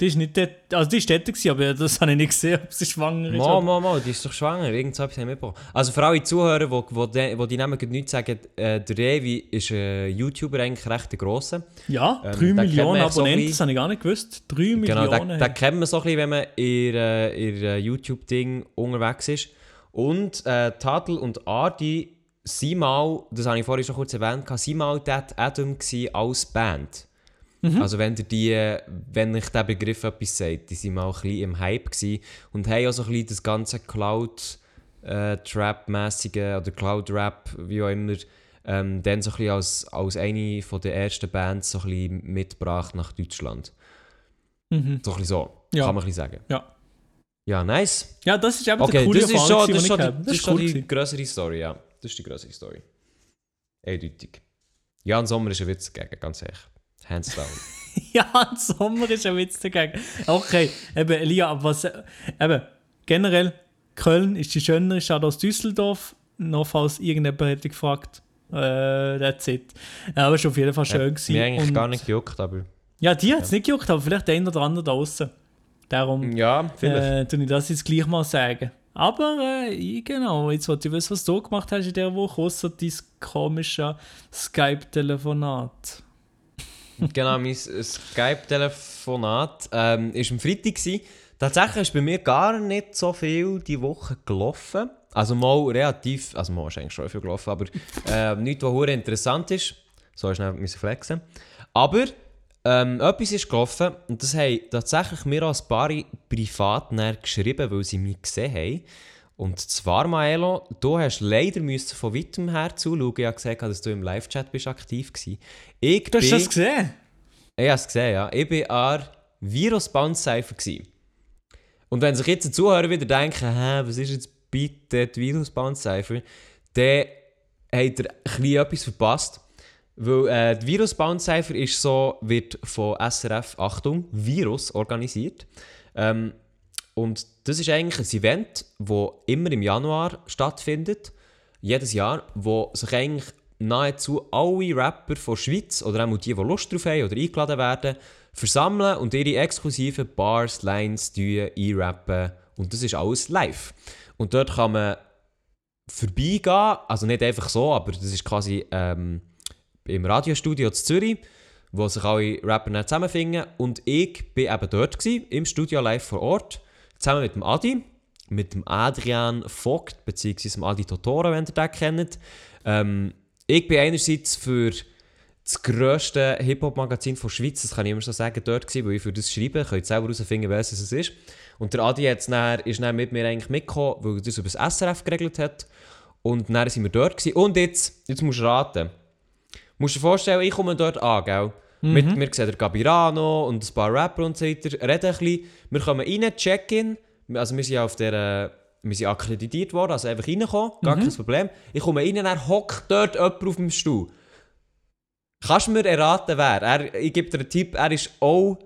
Die ist nicht dort, also die ist dort gewesen, aber das habe ich nicht gesehen, ob sie schwanger ist. Mal, oder- mal, mal, die ist doch schwanger. Irgend so etwas haben wir mitbekommen. Also für alle Zuhörer, die, die, die, die die Namen gerade nicht sagen, äh, der Revi ist ein YouTuber eigentlich recht grosser. Ja, Ähm, 3 da kennt man Millionen so Abonnenten, ein das habe ich gar nicht gewusst. 3 Genau, Millionen. den, den kennt man so ein bisschen, wenn man in in äh, YouTube-Ding unterwegs ist. Und äh, Tadel und Ardi sind mal, das habe ich vorhin schon kurz erwähnt, sind mal Dead Adam als Band. Also wenn, ihr die, äh, wenn ich der Begriff etwas sagt, die sind mal ein bisschen im Hype gewesen und haben auch so ein bisschen das ganze Cloud-Trap-mäßige oder Cloud-Rap, wie auch immer, ähm, dann so ein bisschen als, als eine von der ersten Bands so ein bisschen mitgebracht nach Deutschland. Mhm. So ein bisschen so, Ja. kann man ein bisschen sagen. Ja. Ja, nice. ja, das ist eben der Okay, coole das ist schon, das ist die schon, die, gehabt habe. das ist schon cool die größere Story, ja. Das ist die größere Story. Eindeutig. Jan Sommer ist ein Witz dagegen, ganz ehrlich. Hands down. Ja, im Sommer ist ein Witz dagegen. Okay, eben, Elia, aber was, äh, eben, generell, Köln ist die schönere Stadt als Düsseldorf. Noch falls irgendjemand hätte gefragt. Äh, that's it. Ja, aber es war auf jeden Fall schön. gewesen. Mir eigentlich Und- gar nicht gejuckt, aber... Ja, die hat es nicht gejuckt, aber vielleicht der eine oder andere da draußen. Darum Ja, vielleicht. äh, ich das jetzt gleich mal sagen. Aber äh, genau, jetzt wollte ich wissen, was du gemacht hast in dieser Woche, außer dein komische Skype-Telefonat. Genau, mein Skype-Telefonat ähm, war am Freitag. Gewesen. Tatsächlich ist bei mir gar nicht so viel die Woche gelaufen. Also mal relativ, also mal ist schon viel gelaufen, aber äh, nichts, was interessant ist. So ist schnell flexen. Aber ähm, etwas ist gelaufen und das haben tatsächlich mir als paar privat geschrieben, weil sie mich gesehen haben. Und zwar, Maelo, du hast leider müssen von weitem her zuschauen. Ich habe gesagt, dass du im Live-Chat aktiv warst. Ich Du hast bin- das gesehen? ich habe es gesehen, ja. Ich war an virus bounce cypher gsi. Und wenn sich jetzt die Zuhörer wieder denken, hä, was ist jetzt bitte die virus bounce cypher dann habt ihr ein etwas verpasst. Weil äh, die virus bounce cypher ist so, wird von SRF, Achtung, Virus organisiert. Ähm, und das ist eigentlich ein Event, das immer im Januar stattfindet. Jedes Jahr, wo sich eigentlich nahezu alle Rapper von Schweiz oder auch die, die Lust drauf haben oder eingeladen werden, versammeln und ihre exklusiven Bars, Lines einrappen. Und das ist alles live. Und dort kann man vorbeigehen, also nicht einfach so, aber das ist quasi ähm, im Radiostudio zu Zürich. wo sich alle Rapper zusammenfinden. Und ich bin eben dort, gewesen, im Studio live vor Ort, zusammen mit dem Adi, mit dem Adrian Vogt, beziehungsweise dem Adi Totoro, wenn ihr den kennt. Ähm, ich bin einerseits für das grösste Hip-Hop-Magazin der Schweiz, das kann ich immer so sagen, dort gewesen, weil ich für das schreibe. Ihr könnt selber herausfinden, wer es ist. Und der Adi hat's dann, ist dann mit mir eigentlich mitgekommen, weil er das über das SRF geregelt hat. Und dann sind wir dort gewesen. Und jetzt, jetzt musst du raten. Du musst dir vorstellen, ich komme dort an, gell? Mit, wir sehen der Gabirano und ein paar Rapper und so weiter, reden ein bisschen. Wir kommen rein, Check-in. Also wir sind auf der... äh, Wir sind akkreditiert worden, also einfach reinkommen, gar kein Problem. Ich komme rein, dann hockt dort jemand auf dem Stuhl. Kannst du mir erraten, wer? Er, ich gebe dir einen Tipp, er war auch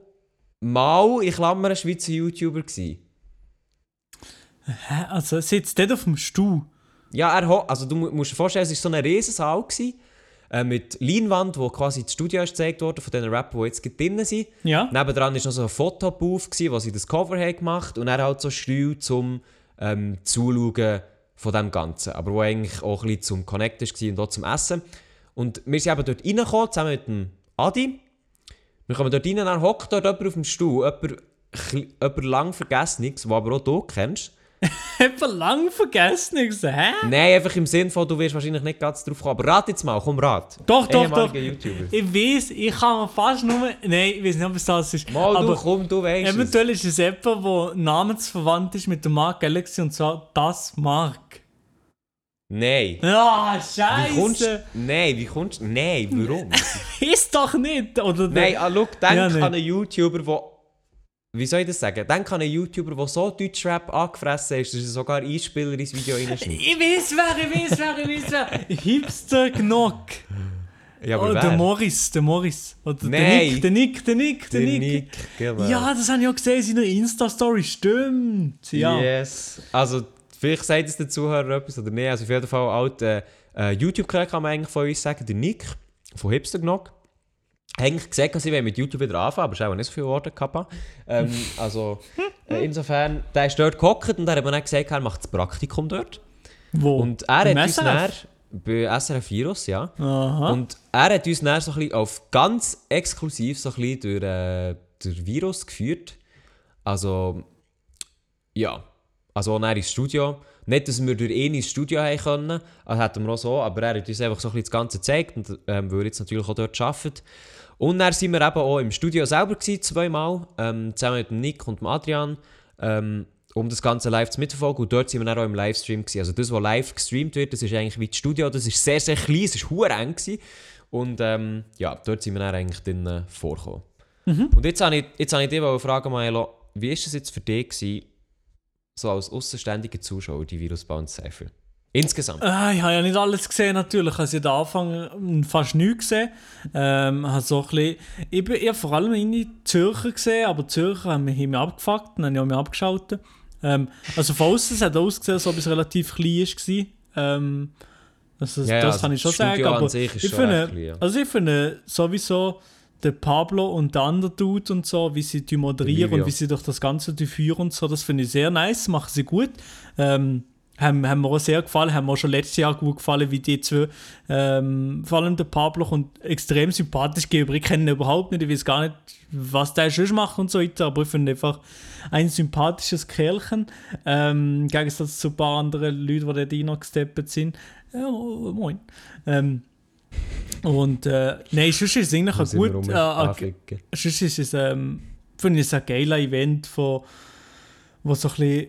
mal, in Klammern, Schweizer YouTuber. Gewesen. Hä? Also, er sitzt dort auf dem Stuhl. Ja, er ho also du mu- musst dir vorstellen, es war so ein Riesensaal gewesen, äh, mit Leinwand, wo quasi das Studio ist gezeigt wurde von den Rappern, die jetzt drinnen sind. Ja. Nebendran war noch so ein Fotobooth, gewesen, wo sie das Cover haben gemacht und er halt so Stühle zum ähm, Zuschauen von dem Ganzen. Aber wo eigentlich auch ein bisschen zum Connecten war und auch zum Essen. Und wir sind eben dort reingekommen, zusammen mit dem Adi. Wir kommen dort rein, dann hockt dort jemand auf dem Stuhl, jemand, jemand lang Vergessenes, den aber auch du kennst. Etwa lang vergessen. Ich hä? Nein, einfach im Sinn von, du wirst wahrscheinlich nicht ganz drauf kommen. Aber rat jetzt mal, komm, rat. Doch, doch, doch. YouTuber. Ich weiß, ich kann fast nur. Nein, ich weiß nicht, es das ist. Mal, aber du, komm, du weißt es. eventuell ist es jemand, der namensverwandt ist mit der Marke Galaxy und zwar das Mark. Nein. Ah, Wie kommst Scheiße! Nein, wie kommst du? Nein, warum? Ist doch nicht! Oder Nein, ah, schau, denk Ja, an einen YouTuber, der. Wie soll ich das sagen? Denk an einen YouTuber, der so Deutschrap angefressen ist, dass er sogar Einspieler ins Video reinschneidet. Ich weiß wer, ich weiß wer, ich weiß wer. Hipster Gnock. Ja, Oh, aber der wer? Morris, der Morris. Oder der Nein. Nick, der Nick, der Nick, der, Der Nick. Nick, genau. Ja, das habe ich auch gesehen in seiner Insta-Story. Stimmt. Ja. Yes. Also, vielleicht sagt es der Zuhörer etwas oder nicht. Also, auf jeden Fall, alter äh, YouTube-Kanal kann man eigentlich von uns sagen, der Nick von Hipster Gnock. Eigentlich gesagt, dass ich mit YouTube wieder anfangen, aber es auch nicht so viele Worte gehabt. Ähm, also, äh, insofern, der ist dort gehockt und er hat mir dann gesagt, er macht das Praktikum dort. Wo? Und er Im hat uns dann, bei SRF Virus, ja. Aha. Und er hat uns dann so ein bisschen auf ganz exklusiv so ein bisschen durch, äh, durch Virus geführt. Also, ja. Also dann ins Studio. Nicht, dass wir durch ihn ins Studio haben können, also hätten wir auch so, aber er hat uns einfach so ein bisschen das Ganze gezeigt und ähm, weil er jetzt natürlich auch dort arbeitet. Und dann sind wir eben auch im Studio selber gewesen, zweimal, ähm, zusammen mit Nick und Adrian, ähm, um das Ganze live zu mitverfolgen. Und dort sind wir dann auch im Livestream gewesen. Also das, was live gestreamt wird, das ist eigentlich wie das Studio, das ist sehr, sehr klein, es ist hure eng gewesen. Und ähm, ja, dort sind wir dann eigentlich drin äh, vorgekommen. Und jetzt habe ich, jetzt habe ich dich fragen, Maelo, wie war das jetzt für dich gewesen, so als außenständiger Zuschauer, die Virusbound Cypher? Insgesamt. Ah, ich habe ja nicht alles gesehen, natürlich. Also, ich habe am Anfang fast nichts gesehen. Ähm, habe so ein bisschen, ich, bin, ich habe vor allem in Zürcher gesehen, aber Zürcher haben mich, abgefuckt und haben mich abgeschaltet. Ähm, also von außen es hat ausgesehen, als ob es relativ klein war. Ähm, also, Ja, ja, das also kann ich schon sagen. Aber ich finde, ja. also ich finde sowieso der Pablo und der andere Dude und so, wie sie die moderieren und wie sie durch das Ganze führen und so, das finde ich sehr nice, machen sie gut. Ähm, haben, haben mir auch sehr gefallen, haben mir auch schon letztes Jahr gut gefallen, wie die zwei, ähm, vor allem der Pablo kommt extrem sympathisch gegenüber. Ich kenne ihn überhaupt nicht, ich weiß gar nicht, was der sonst macht und so weiter, aber ich finde einfach ein sympathisches Kerlchen, ähm, im Gegensatz zu ein paar anderen Leuten, die da reingesteppt sind. Ja, oh, moin. Ähm, und äh, nein, sonst ist es eigentlich ein gut, äh, sonst ist es, ähm, finde ich es ein geiler Event, wo, wo so ein bisschen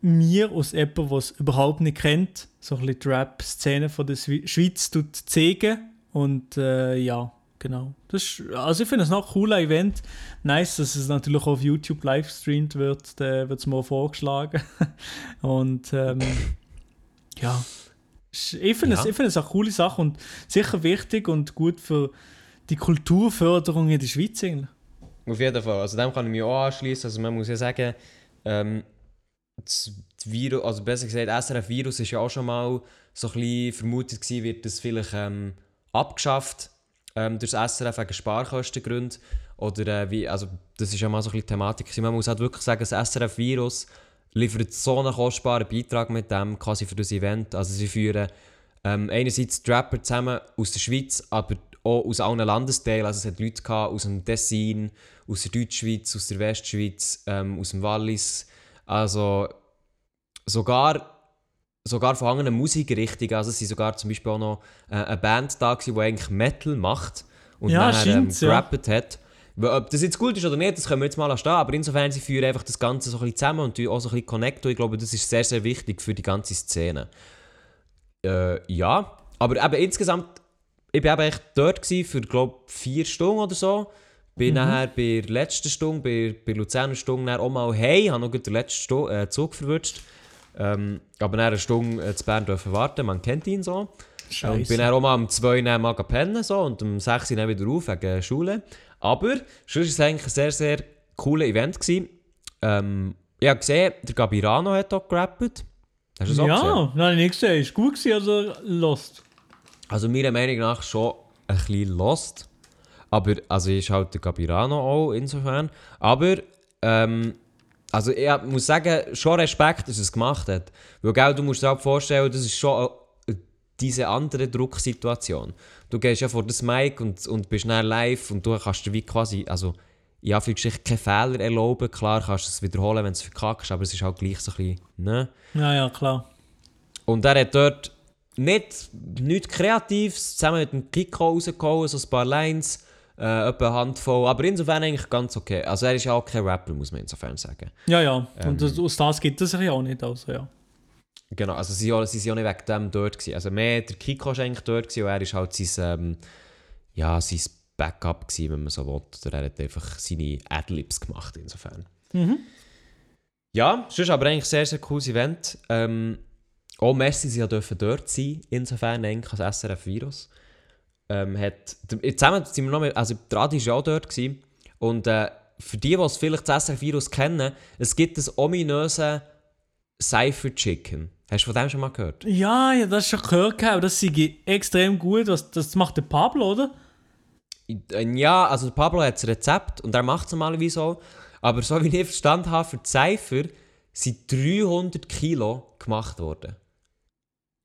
mir aus jemandem, der es überhaupt nicht kennt, so ein bisschen die Rap-Szene von der Schweiz tut zeigen. Und äh, ja, genau. Das ist, also ich finde es noch ein cooler Event. Nice, dass es natürlich auf YouTube live gestreamt wird. Da wird es mir auch vorgeschlagen. Und ähm, ja, ich finde es, Ja. ich finde es eine coole Sache und sicher wichtig und gut für die Kulturförderung in der Schweiz eigentlich. Auf jeden Fall. Also dem kann ich mich auch anschließen. Also man muss ja sagen, ähm, das Virus, also besser gesagt, SRF-Virus ist ja auch schon mal so ein vermutet gewesen, wird das vielleicht ähm, abgeschafft ähm, durch das SRF wegen Sparkostengründen. Oder äh, wie, also das ist ja mal so ein bisschen die Thematik. Man muss halt wirklich sagen, das SRF-Virus liefert so einen kostbaren Beitrag mit dem quasi für das Event. Also sie führen ähm, einerseits die Rapper zusammen aus der Schweiz, aber auch aus allen Landesteilen. Also es hat Leute gehabt aus dem Tessin, aus der Deutschschweiz, aus der Westschweiz, ähm, aus dem Wallis. Also sogar, sogar von anderen Musikrichtungen. Also es sind sogar zum Beispiel auch noch äh, eine Band da gewesen, die eigentlich Metal macht und Ja, nachher ähm, ja. hat. Ob das jetzt gut ist oder nicht, das können wir jetzt mal stehen. Aber insofern, sie führen einfach das Ganze so ein bisschen zusammen und auch so ein bisschen connecten. Ich glaube, das ist sehr, sehr wichtig für die ganze Szene. Äh, ja, aber eben insgesamt, ich war eben echt dort gewesen für, glaube vier Stunden oder so. Bin nachher bei der letzten Stunde, bei, bei der Luzerner Stunde, auch mal hey, habe noch den letzten Stu äh, Zug verwünscht. Ähm, aber dann eine Stunde äh, zu Bern dürfen warten, man kennt ihn so. Und bin Scheiße. dann auch mal um 2 Uhr mal pennen so, und um 6 Uhr dann wieder auf wegen Schule. Aber sonst war es eigentlich ein sehr, sehr cooles Event. Gewesen. Ähm, ich habe gesehen, der Gabirano hat auch gerappt. Hast du das auch gesehen? Ja, nein, nicht gesehen. Ist gut gewesen, also lost. Also meiner Meinung nach schon ein bisschen lost. Aber, also ist halt der Gabirano auch insofern. Aber, ähm, also ich muss sagen, schon Respekt, dass er es gemacht hat. Weil, gell, du musst dir auch vorstellen, das ist schon diese andere Drucksituation. Du gehst ja vor das Mic und, und bist dann live und du kannst dir wie quasi, also in Anführungsstrichen keine Fehler erlauben. Klar kannst du es wiederholen, wenn du es verkackst, aber es ist halt gleich so ein bisschen, ne? Ja, ja, klar. Und er hat dort nicht, nichts Kreatives zusammen mit dem Kiko rausgehauen, so ein paar Lines, äh, eine Handvoll. Aber insofern eigentlich ganz okay. Also er ist ja auch kein Rapper, muss man insofern sagen. Ja, ja. Ähm. Und das, aus das gibt es ja auch nicht. Also, ja. Genau, also sie, sie sind ja nicht wegen dem dort. Gewesen. Also mehr der Kiko war eigentlich dort gewesen, und er ist halt sein, ähm, ja, sein Backup gewesen, wenn man so will. Oder er hat einfach seine Adlibs gemacht insofern. Mhm. Ja, es ist aber eigentlich sehr, sehr cooles Event. Ähm, auch Messi, sie dürfen dort sein, insofern eigentlich als SRF-Virus. Ähm, hat, zusammen sind wir noch mit, also der Adi war ja auch dort gewesen. und äh, für die, die es vielleicht das SRF-Virus kennen, es gibt das ominöse Cypher Chicken. Hast du von dem schon mal gehört? Ja, ja, das ist schon gehört, gehabt, das sei extrem gut. Was, das macht der Pablo, oder? Äh, Ja, also der Pablo hat das Rezept und er macht es normalerweise auch. Aber so wie ich verstanden habe, für die Cypher sind 300 Kilo gemacht worden.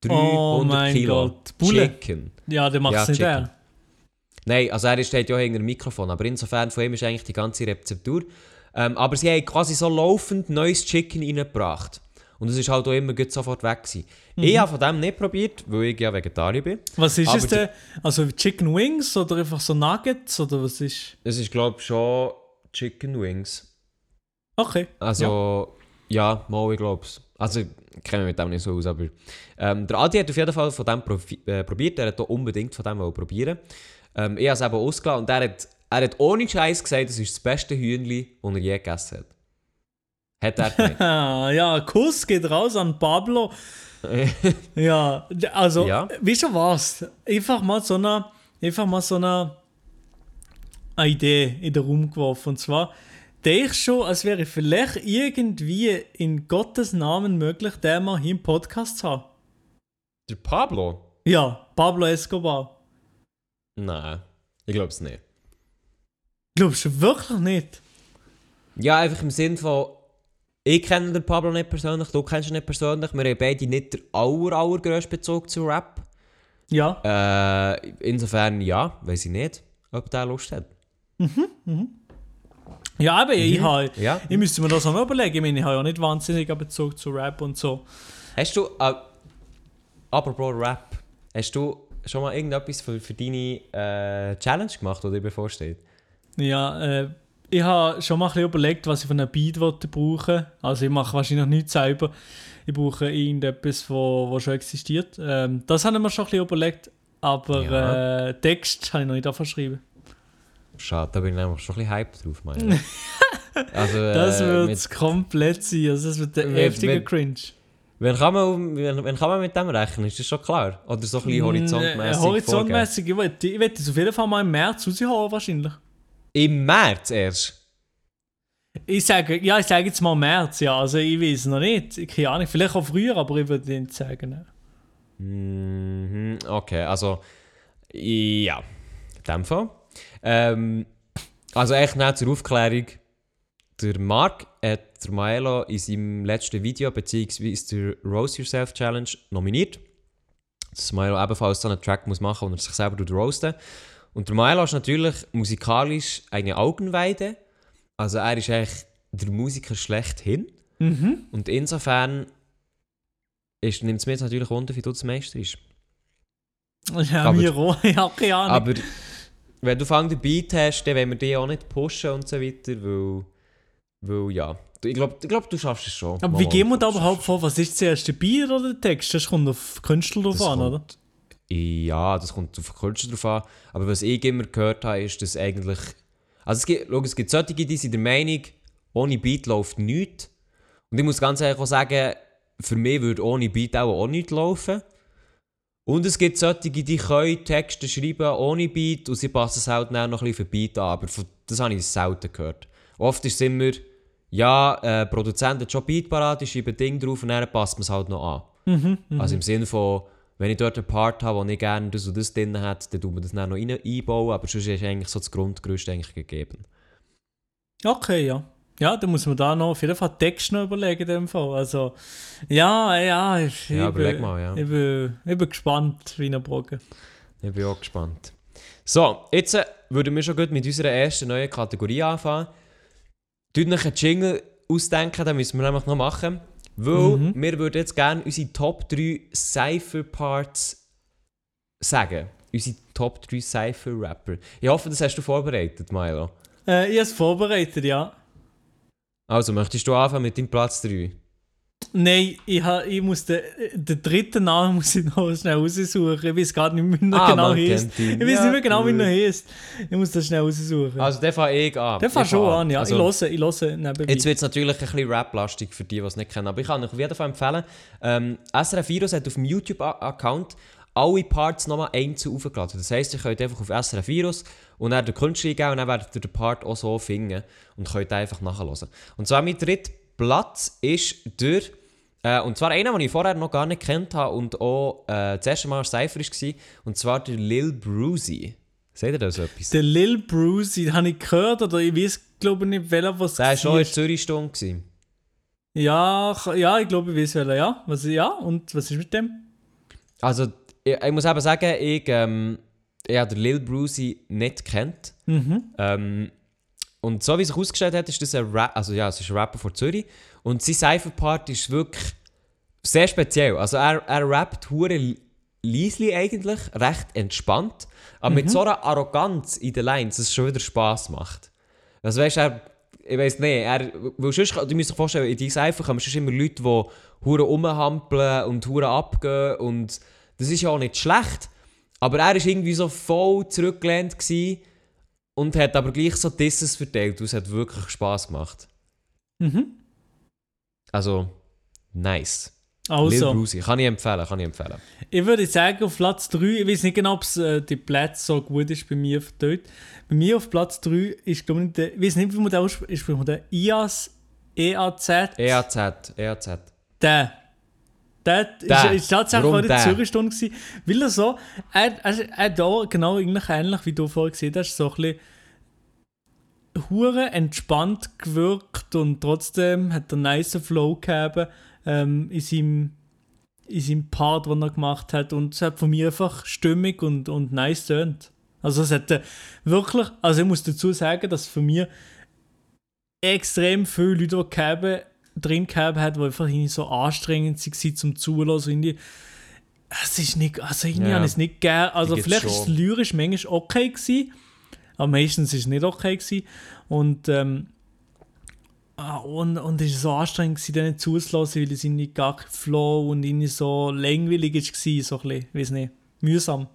300 Oh mein Kilo Gott, Bulle. Chicken. Ja, der macht Ja, es nicht Chicken. er. Nein, also er steht ja hinter dem Mikrofon, aber insofern von ihm ist eigentlich die ganze Rezeptur. Ähm, aber sie haben quasi so laufend neues Chicken reingebracht. Und es ist halt auch immer gut sofort weg gewesen. Mhm. Ich habe von dem nicht probiert, weil ich ja Vegetarier bin. Was ist Aber es denn? Also Chicken Wings oder einfach so Nuggets oder was ist? Es ist glaube ich schon Chicken Wings. Okay. Also, ja, mal, ich glaube es. Also, ich kenne mich mit dem nicht so aus, aber... Ähm, der Adi hat auf jeden Fall von dem äh, probiert. Er hat auch unbedingt von dem probieren. Ähm, ich habe es eben ausgelassen und er hat, er hat ohne Scheiß gesagt, das ist das beste Hühnli, das er je gegessen hat. Hat er gemeint. Ja, Kuss geht raus an Pablo. Ja, also, Ja. wie schon was? Einfach mal so eine, einfach mal so eine, eine Idee in den Raum geworfen. Und zwar, denke schon, als wäre vielleicht irgendwie in Gottes Namen möglich, den mal hier im Podcast zu haben. der Pablo? Ja, Pablo Escobar. Nein, ich glaube es nicht. Glaubst du wirklich nicht? Ja, einfach im Sinn von... Ich kenne den Pablo nicht persönlich, du kennst ihn nicht persönlich. Wir haben beide nicht den aller, allergrössten Bezug zu Rap. Ja. Äh, insofern ja, weiß ich nicht, ob der Lust hat. Ja, aber ich, habe, Ja. ich müsste mir das auch noch überlegen. Ich meine, ich habe ja nicht wahnsinnig Bezug zu Rap und so. Hast du, äh, apropos Rap, hast du schon mal irgendetwas für, für deine äh, Challenge gemacht, die dir bevorsteht? Ja, äh, ich habe schon mal ein bisschen überlegt, was ich von einem Beat wollte brauchen Also ich mache wahrscheinlich nichts selber. Ich brauche irgendetwas, wo schon existiert. Ähm, das habe ich mir schon ein bisschen überlegt, aber Ja. äh, Text habe ich noch nicht angeschrieben. Schade, da bin ich nämlich schon ein bisschen hyped drauf, meine ich. Also, Das äh, wird mit, komplett sein. Also das wird der heftige Cringe. wenn, kann man, wenn, wenn kann man mit dem rechnen, ist das schon klar? Oder so ein bisschen Mm, horizontmäßig äh? Horizontmäßig. Ich werde ich werd das auf jeden Fall mal im März raushauen, wahrscheinlich. Im März erst? Ich sage, ja, ich sage jetzt mal März, ja. Also ich weiß noch nicht. Ich keine Ahnung, vielleicht auch früher, aber ich würde nicht sagen. Mhm, okay, also ja, in dem Fall. Ähm, also echt nicht zur Aufklärung. Der Mark hat der Maelo in seinem letzten Video beziehungsweise der Roast Yourself Challenge nominiert. Dass Maelo ebenfalls so einen Track muss machen, wo er sich selber roasten Und der Milo ist natürlich musikalisch eine Augenweide. Also er ist eigentlich der Musiker schlechthin. Mhm. Und insofern nimmt es mir jetzt natürlich Wunder, wie du das Meister ist. Ja, Aber- mir auch. Ich habe keine Ahnung. Aber wenn du fang den Beat hast, dann wollen wir dich auch nicht pushen und so weiter, weil, weil ja. Ich glaube, ich glaub, du schaffst es schon. Aber Mal, wie gehen wir da überhaupt vor? Was ist zuerst der Bier oder der Text? Das kommt auf Künstler drauf Das an, kommt- oder? Ja, das kommt auf Künstler drauf an. Aber was ich immer gehört habe, ist, dass eigentlich... Also es gibt, schau, es gibt solche, die sind der Meinung, ohne Beat läuft nichts. Und ich muss ganz ehrlich auch sagen, für mich würde ohne Beat auch, auch nichts laufen. Und es gibt solche, die können Texte schreiben ohne Beat und sie passen es halt dann noch ein bisschen für Beat an. Aber das habe ich selten gehört. Oft ist es immer, ja, äh, Produzent hat schon Beat parat, ich schreibe ein Ding drauf und dann passt man es halt noch an. Mhm. Also im Sinne von, wenn ich dort einen Part habe, wo ich gerne das und das drin hätte, dann tut man das dann noch rein, einbauen, aber sonst ist eigentlich so das Grundgerüst eigentlich gegeben. Okay, ja. Ja, dann muss man da noch auf jeden Fall Text noch überlegen in dem Fall. Also, ja, ja, ich, Ja, ich, überleg bin, mal, ja. ich, bin, ich bin gespannt, wie Brocken. Ich bin auch gespannt. So, jetzt äh, würden wir schon gut mit unserer ersten neuen Kategorie anfangen. Tut noch einen Jingle ausdenken, den müssen wir nämlich noch machen. Weil Mhm. wir würden jetzt gerne unsere Top 3 Cypher-Parts sagen. Unsere Top 3 Cypher-Rapper. Ich hoffe, das hast du vorbereitet, Milo. Äh, ich habe es vorbereitet, ja. Also, möchtest du anfangen mit deinem Platz 3? Nein, ich, ha, ich muss den, den dritten Namen muss ich noch schnell raussuchen. Ich weiß gar nicht mehr, wie er Ah, genau heißt. Ich weiß Ja, nicht mehr genau, wie er heißt. Ich muss das schnell raussuchen. Also, der fange ich an. der fängt schon an, ja. Also, ich höre, ich höre nebenbei. Jetzt wird es natürlich ein bisschen Rap-lastig für die, die es nicht kennen. Aber ich kann euch auf jeden Fall empfehlen, ähm, SRF Virus hat auf dem YouTube-Account alle Parts nochmal einzeln aufgeladen. Das heisst, ihr könnt einfach auf SRF Virus und dann den Künstler eingeben und dann werdet ihr den Part auch so finden und könnt einfach nachhören. Und zwar mein dritter Platz ist der, äh, und zwar einer, den ich vorher noch gar nicht kennt habe und auch äh, das erste Mal als Cypher war, und zwar der Lil Brucey. Seht ihr da so etwas? Der Lil den habe ich gehört, oder ich weiß, glaube nicht, welcher was Der war schon in Zürich-Stunde. Ja, ja, ich glaube, ich weiß welcher, ja. Was, ja, und was ist mit dem? Also, ich, ich muss eben sagen, ich, ähm, ich habe Lil Brucey nicht kennt. Mhm. Ähm, und so wie es sich ausgestellt hat, ist das ein Rap, also ja, es ist ein Rapper von Zürich. Und sein Cypher-Part ist wirklich sehr speziell. Also er, er rappt hure leisli eigentlich, recht entspannt, aber mit so einer Arroganz in den Lines, dass es schon wieder Spass macht. Also weißt du, er, ich weiß nicht, er, weil sonst, du musst dir vorstellen, in diesem Cypher kommen sonst immer Leute, die hure rumhampeln und hure abgehen und das ist ja auch nicht schlecht. Aber er war irgendwie so voll zurückgelehnt und hat aber gleich so Disses verteilt und es hat wirklich Spass gemacht. Mhm. Also, nice. Lil Also, Brucey, kann ich empfehlen, kann ich empfehlen. ich würde sagen, auf Platz 3, ich weiß nicht genau, ob es, äh, die Plätze so gut ist bei mir verteilt. Bei mir auf Platz 3 ist, glaube ich, der, ich weiß nicht, wie man den ausspricht, ist man der IAS, EAZ, EAZ, EAZ. der. Der. ist, tatsächlich in der? gewesen, weil er so, er, er, er da genau eigentlich ähnlich wie du vorher gesehen hast, so ein bisschen hure entspannt gewirkt und trotzdem hat er einen nice Flow gehabt ähm, in, seinem, in seinem Part, den er gemacht hat und es hat von mir einfach stimmig und, und nice tönt. Also es hat äh, wirklich, also ich muss dazu sagen, dass für mir extrem viele Leute gehabt, drin gehabt hat, die einfach irgendwie so anstrengend waren zum. Irgendwie, es ist nicht, also irgendwie Ja. habe ich es nicht gern. Also vielleicht ist es lyrisch manchmal okay gewesen, aber meistens ist es nicht okay gewesen. Und, ähm, ah, und, und es war so anstrengend, gewesen, denen zuzulassen, weil es irgendwie gar kein Flow und irgendwie so langweilig war, so ein bisschen, weiß nicht, mühsam.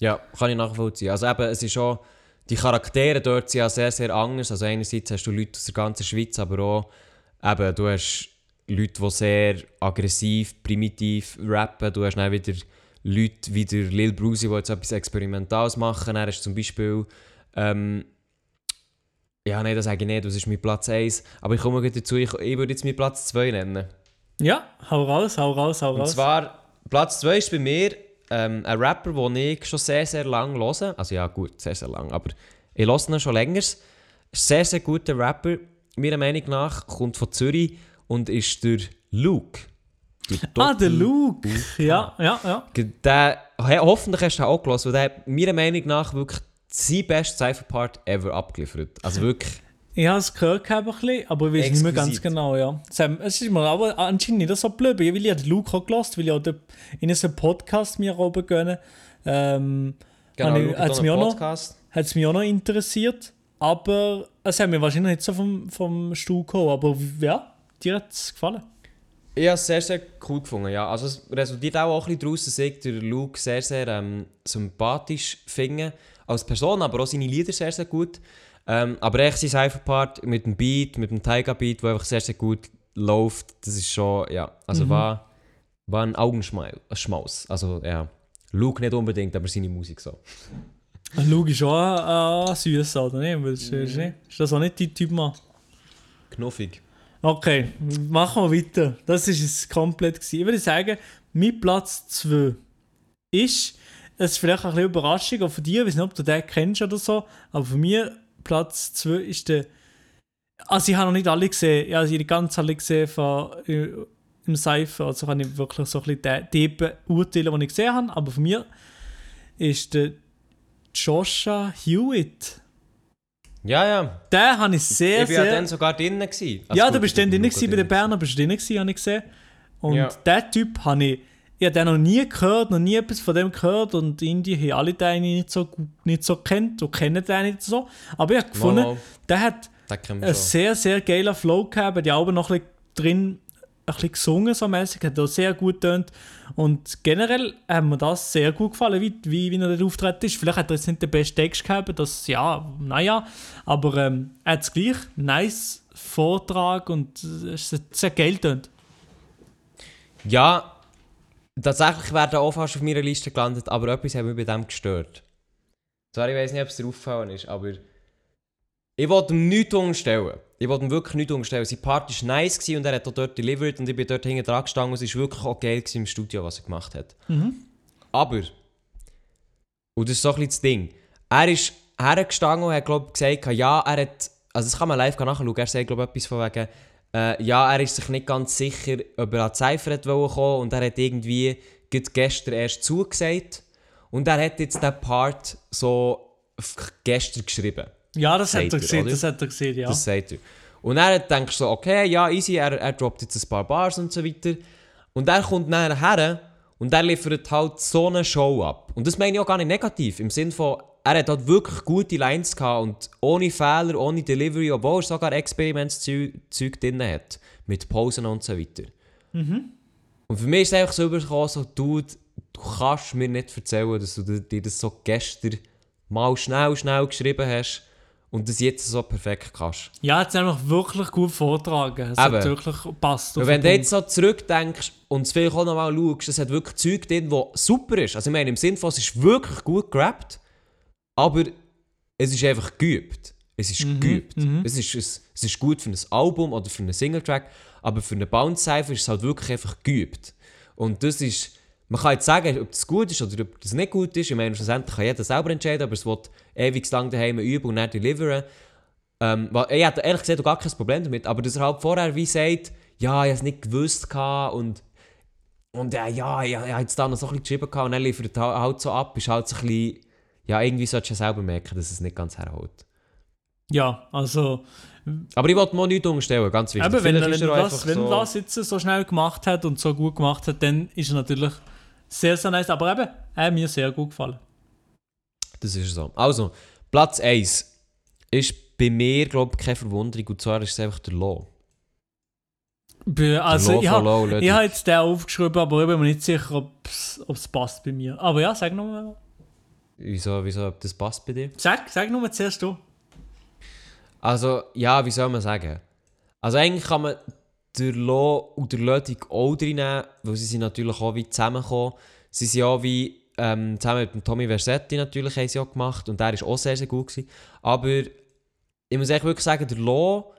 Ja, kann ich nachvollziehen. Also eben, es ist schon, die Charaktere dort sind ja sehr, sehr anders. Also einerseits hast du Leute aus der ganzen Schweiz, aber auch eben, du hast Leute, die sehr aggressiv, primitiv rappen. Du hast dann wieder Leute wie der Lil Brucey, die jetzt etwas Experimentales machen. Er ist zum Beispiel, ähm, ja, nein, das sage ich nicht, das ist mein Platz 1. Aber ich komme gleich dazu, ich, ich würde jetzt meinen Platz 2 nennen. Ja, hau raus, hau raus, hau Und raus. zwar, Platz 2 ist bei mir ähm, ein Rapper, den ich schon sehr, sehr lange höre. Also ja, gut, sehr, sehr lang, aber ich höre ihn schon länger. Sehr, sehr guter Rapper, meiner Meinung nach, kommt von Zürich und ist der Luke. ah, der Doppel- Luke. Ja, ja, ja. He- hoffentlich hast du den auch gelassen, weil der hat meiner Meinung nach wirklich sein bestes Cypher-Part ever abgeliefert. Also wirklich, Ich habe es gehört, ein bisschen, aber ich weiß nicht mehr ganz genau, ja. Es Es ist mir aber anscheinend nicht so blöd, weil ich den Luke auch gelassen, weil ich auch den, in einem Podcast mir oben gönnen. Ähm, genau, hat's auch mich auch noch- hat es mich auch noch interessiert, aber es hat mir wahrscheinlich nicht so vom, vom Stuhl gekommen, aber ja, dir hat es gefallen. Ich habe es sehr, sehr cool gefunden, ja. Also es resultiert auch, auch ein bisschen daraus, dass ich den Luke sehr, sehr ähm, sympathisch finde. Als Person, aber auch seine Lieder sehr, sehr gut. Ähm, aber echt sein Cypher-Part mit dem Beat, mit dem Tiger-Beat, der einfach sehr, sehr gut läuft, das ist schon, ja, also Mhm. war, war ein Augenschmaus. Also ja, Luke nicht unbedingt, aber seine Musik so. Ist auch äh, süß, oder nicht? Weil Ist, ist, nicht? ist das auch nicht dein Typ, Mann? Knuffig. Okay, machen wir weiter. Das ist es komplett. Gewesen. Ich würde sagen, mein Platz 2 ist, es ist vielleicht ein bisschen Überraschung, auch für dich, ich weiß nicht, ob du den kennst oder so, aber für mich Platz 2 ist der. Also, ich habe noch nicht alle gesehen, also ich habe ganz alle gesehen von, äh, im Cypher, also kann ich wirklich so ein bisschen die, die beurteilen, die ich gesehen habe, aber für mich ist der Joshua Hewitt. Ja, ja. Den habe ich sehr, ich war ja sehr... dann sogar drinnen. Also ja, gut, du bist ich dann bin drin Luke gewesen, bei den drinnen. Berner, bist du drin gewesen, habe ich gesehen. Und Ja. der Typ habe ich, ich habe den noch nie gehört, noch nie etwas von dem gehört und Indie haben alle den nicht so, gut- nicht so kennt und kennen den nicht so. Aber ich habe gefunden, mal. der hat einen sehr, sehr geiler Flow gehabt, die Alben noch ein bisschen drin ein bisschen gesungen so mäßig, hat auch sehr gut getönt. Und generell hat mir das sehr gut gefallen, wie, wie, wie er dort auftreten ist. Vielleicht hat er jetzt nicht den besten Text gehabt, das ja, naja, aber ähm, er hat es gleich nice Vortrag und es ist sehr geil getönt. Ja, tatsächlich wäre der auch fast auf meiner Liste gelandet, aber etwas hat mich bei dem gestört. Zwar, ich weiß nicht, ob es dir aufgefallen ist, aber ich wollte ihm nichts unterstellen. Ich wollte ihm wirklich nichts unterstellen. Sein Part war nice gewesen und er hat auch dort delivered und ich bin dort hinten dran gestanden und es war wirklich auch geil im Studio, was er gemacht hat. Aber, und das ist so ein bisschen das Ding, er ist hergestanden und hat, glaube gesagt, ja, er hat, also das kann man live nachschauen, er sagt, glaube ich, etwas von wegen, äh, ja, er ist sich nicht ganz sicher, ob er an die Cypher kommen und er hat irgendwie gestern erst zugesagt und er hat jetzt den Part so gestern geschrieben. Ja, das hat er er, gesehen, oder? das hat er gesehen, ja. Das sagt er. Und er denkst du so, okay, ja, easy, er, er droppt jetzt ein paar Bars und so weiter. Und er kommt nachher her und er liefert halt so eine Show ab. Und das meine ich auch gar nicht negativ, im Sinne von, er hat halt wirklich gute Lines gehabt und ohne Fehler, ohne Delivery, obwohl er sogar Experimentszeug drin hat. Mit Pausen und so weiter. Und für mich ist es einfach so übergekommen, so, Dude, du kannst mir nicht erzählen, dass du dir das so gestern mal schnell, schnell geschrieben hast und das jetzt so perfekt kannst. Ja, es nämlich wirklich gut vortragen. Es Eben. hat wirklich auf wenn du jetzt so zurückdenkst und es vielleicht auch nochmal schaust, es hat wirklich Zeug drin, das super ist. Also ich meine, im Sinne von, es ist wirklich gut gerappt, aber es ist einfach geübt. Es ist geübt. Es, ist, es, es ist gut für ein Album oder für einen Singletrack, aber für eine Bounce-Cypher ist es halt wirklich einfach geübt. Und das ist, man kann jetzt sagen, ob das gut ist oder ob das nicht gut ist. Ich meine, schlussendlich kann jeder selber entscheiden, aber es wird ewig lang daheim üben und dann deliveren. Ähm, ich hatte ehrlich gesagt auch gar kein Problem damit, aber dass er halt vorher wie sagt, ja, ich habe es nicht gewusst und, und äh, ja, ich, ich habe jetzt da noch so ein bisschen geschrieben und dann liefert er halt so ab, ist halt so ein bisschen, ja, irgendwie solltest du ja selber merken, dass es nicht ganz herholt. Ja, also, Aber ich wollte auch nichts unterstellen, ganz wichtig. eben, wenn, er, wenn, er das, wenn er das jetzt so schnell gemacht hat und so gut gemacht hat, dann ist er natürlich sehr, sehr nice. Aber eben, hat mir sehr gut gefallen. Das ist so. Also, Platz 1 ist bei mir, glaube ich, keine Verwunderung, und zwar ist es einfach der Law. Also, ich habe habe jetzt den aufgeschrieben, aber ich bin mir nicht sicher, ob es passt bei mir. Aber ja, sag nochmal. Wieso, wieso, ob das passt bei dir? Sag, sag nur zuerst du. Also, ja, wie soll man sagen? Also eigentlich kann man der Lo und der Ludwig auch reinnehmen, weil sie sind natürlich auch wie zusammengekommen. Sie sind auch wie ähm, zusammen mit dem Tommy Versetti natürlich haben sie gemacht und der ist auch sehr, sehr gut gewesen. Aber ich muss echt wirklich sagen, der Lo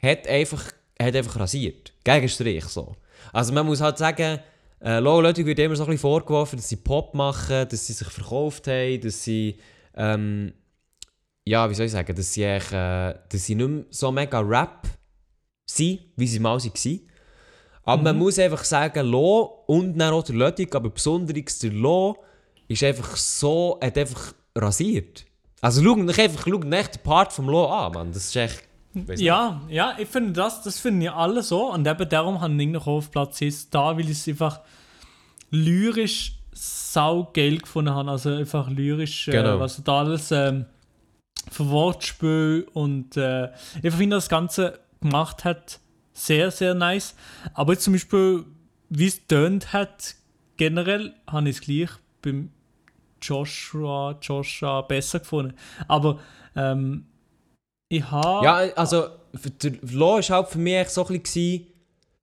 hat einfach, hat einfach rasiert. Gegen Strich so. Also man muss halt sagen, äh, Lo Ludwig wird immer so ein bisschen vorgeworfen, dass sie Pop machen, dass sie sich verkauft haben, dass sie ähm, ja, wie soll ich sagen, dass sie, eigentlich, äh, sie nicht mehr so mega Rap sind, wie sie mal waren. Aber man muss einfach sagen, Lo und dann auch der Ludwig, aber besonders der Lo, ist einfach so, hat einfach rasiert. Also schau dich einfach, schau nicht den Part vom Lo an, Mann. Das ist echt... nicht. Ja, ja, ich finde das, das finden ja alle so. Und eben darum habe ich noch auf Platz 1 da, weil ich es einfach lyrisch saugeil gefunden habe. Also einfach lyrisch, Genau. äh, was da alles ähm, für Wortspiel und äh, ich finde das Ganze gemacht hat, sehr, sehr nice. Aber jetzt zum Beispiel, wie es tönt hat, generell habe ich es gleich beim Joshua, Joshua besser gefunden. Aber ähm, ich habe... Ja, also, für der Lo ist halt für mich so ein bisschen...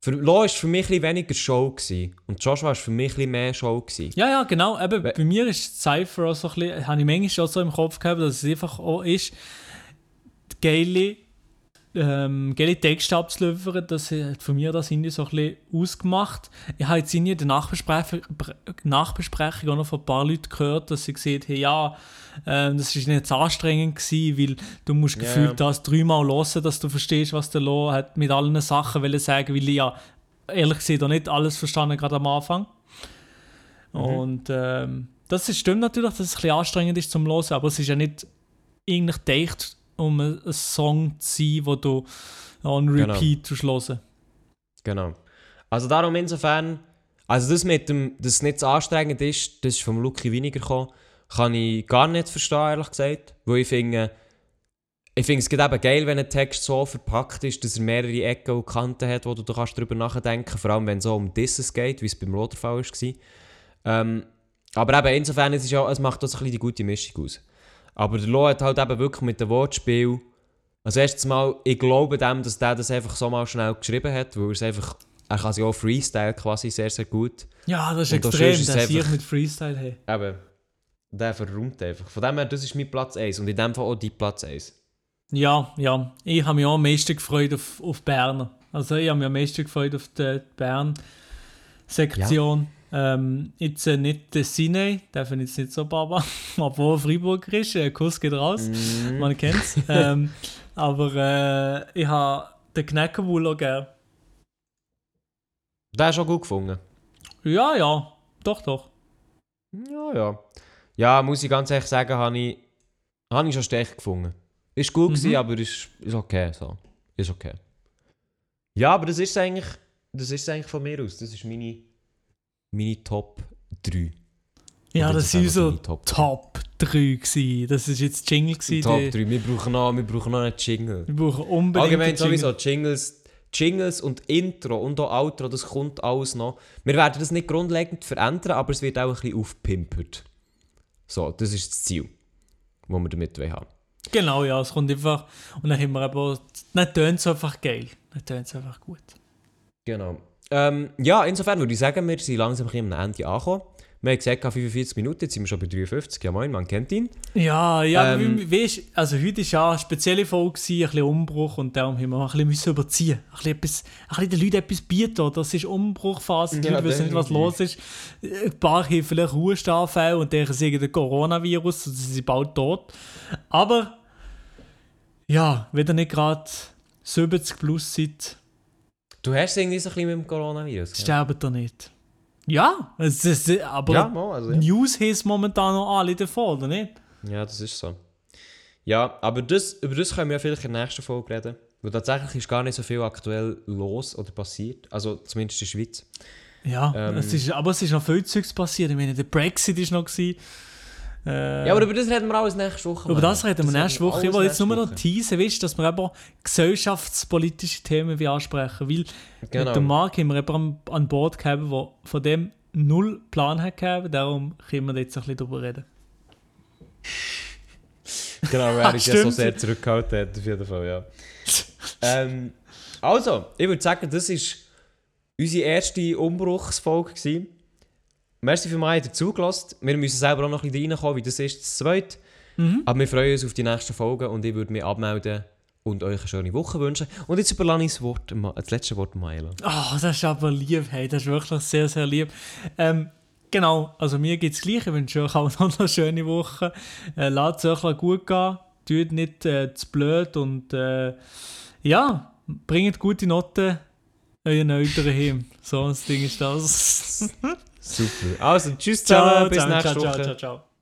Für Lo war für mich ein weniger Show. Gewesen. Und Joshua war für mich ein mehr Show. Gewesen. Ja, ja, genau. Eben, We- bei mir ist Cypher auch so ein bisschen, habe ich manchmal auch so im Kopf gehabt, dass es einfach auch ist, geile, ähm, geile Texte abzuliefern. Das hat von mir das irgendwie so ein bisschen ausgemacht. Ich habe jetzt in der Nachbesprechung, Nachbesprechung auch noch von ein paar Leuten gehört, dass sie gesehen haben, ja, ähm, das ist nicht zu anstrengend gewesen, weil du musst Ja. gefühlt das dreimal hören, dass du verstehst, was der Lo hat mit allen Sachen wollen sagen, weil ich ja ehrlich gesagt auch nicht alles verstanden gerade am Anfang. Und ähm, das ist, stimmt natürlich, dass es ein bisschen anstrengend ist zum Hören, aber es ist ja nicht eigentlich gedacht, um ein, ein Song zu sein, wo du on Genau. repeat genau. hören Genau. Also darum insofern... Also das mit dem, dass es nicht so anstrengend ist, das ist vom Lucky weniger gekommen, kann ich gar nicht verstehen, ehrlich gesagt. Weil ich finde... Ich finde es geht eben geil, wenn ein Text so verpackt ist, dass er mehrere Ecken und Kanten hat, wo du kannst drüber nachdenken kannst. Vor allem, wenn es so um Disses geht, wie es beim Loderfall war. Ähm, aber eben insofern, es, ist ja, es macht so ein bisschen die gute Mischung aus. Aber der Lo hat halt eben wirklich mit dem Wortspiel... Also erstens mal, ich glaube dem, dass der das einfach so mal schnell geschrieben hat, weil er es einfach... Er kann sich auch Freestyle quasi sehr, sehr gut. Ja, das ist Und extrem, es dass ich einfach- mit Freestyle hey. Eben, der verräumt einfach. Von dem her, das ist mein Platz 1 und in dem Fall auch dein Platz 1. Ja, ja. Ich habe mich auch am meisten gefreut auf, auf Berner. Also ich habe mich am meisten gefreut auf die Bern-Sektion. Ähm, jetzt äh, nicht der Sine, ich jetzt nicht so Baba, obwohl er Freiburger ist, äh, Kuss geht raus, Mhm. man kennt es. ähm, aber äh, ich habe den Knäckerwohl auch gern. Der ist auch gut gefunden. Ja, ja, doch, doch. Ja, ja. Ja, muss ich ganz ehrlich sagen, habe ich, habe ich schon stech gefunden. Ist gut Mhm. gewesen, aber ist, ist okay. So. Ist okay. Ja, aber das ist eigentlich, das ist eigentlich von mir aus. Das ist meine, meine Top 3. Ja, das war unser meine Top Top 3 gewesen. Das ist jetzt Jingle gewesen. Top der- 3. Wir brauchen noch, wir brauchen noch einen Jingle. Wir brauchen unbedingt Allgemein sowieso Jingles, Jingles und Intro und auch Outro, das kommt alles noch. Wir werden das nicht grundlegend verändern, aber es wird auch ein bisschen aufpimpert. So, das ist das Ziel, das wir damit haben. Genau, ja, es kommt einfach. Und dann haben wir aber. Dann tönt es einfach geil. Dann tönt es einfach gut. Genau. Ähm, ja, insofern würde ich sagen, wir sind langsam ein am Ende angekommen. Wir haben gesagt, 45 Minuten, jetzt sind wir schon bei 53. Ja, moin, man kennt ihn. Ja, ja, Ähm, weißt, also heute war ja eine spezielle Folge, ein bisschen Umbruch und darum haben wir ein bisschen müssen überziehen. Ein bisschen, etwas, ein bisschen den Leuten etwas bieten. Das ist Umbruchphase, die Ja, Leute wissen nicht, was los ist. Ein paar haben vielleicht Ruhestanfälle und denken, sie den Coronavirus und sie sind bald tot. Aber ja, wenn ihr nicht gerade 70 plus seid, Du hast irgendwie so ein bisschen mit dem Coronavirus. Sterbt ihr nicht. Ja, es ist, aber ja, mal, also, ja. News haben momentan noch alle davon, oder nicht? ja, das ist so. Ja, aber das, über das können wir ja vielleicht in der nächsten Folge reden. Weil tatsächlich ist gar nicht so viel aktuell los oder passiert. Also zumindest in der Schweiz. Ja, Ähm, es ist, aber es ist noch viel Zeugs passiert. Ich meine, der Brexit ist noch. Gewesen. Äh, Ja, aber über das reden wir alles nächste Woche. über das reden wir nächste Woche. Ich will jetzt nur noch teasen, weißt, dass wir eben gesellschaftspolitische Themen wie ansprechen. Weil Genau. mit dem Marc haben wir eben an, Bord gehabt, der von dem null Plan hat gehabt. Darum können wir jetzt ein bisschen darüber reden. Genau, weil ich ja so sehr zurückgehalten hat, auf jeden Fall, ja. ähm, also, ich würde sagen, das war unsere erste Umbruchsfolge. gewesen. Merci für mich, ihr zugelassen. Wir müssen selber auch noch ein bisschen reinkommen, wie das ist, das zweite. Mhm. Aber wir freuen uns auf die nächsten Folgen und ich würde mich abmelden und euch eine schöne Woche wünschen. Und jetzt überlasse ich das, Wort, das letzte Wort Maela. Oh, das ist aber lieb, hey, das ist wirklich sehr, sehr lieb. Ähm, genau, also mir geht es gleich. Ich wünsche euch auch noch eine schöne Woche. Äh, Lasst es euch gut gehen. Tut nicht äh, zu blöd und äh, ja, bringt gute Noten euren Eltern heim. So ein Ding ist das. Super. Also, tschüss zusammen, bis zusammen. nächste ciao, Woche. ciao, ciao, ciao.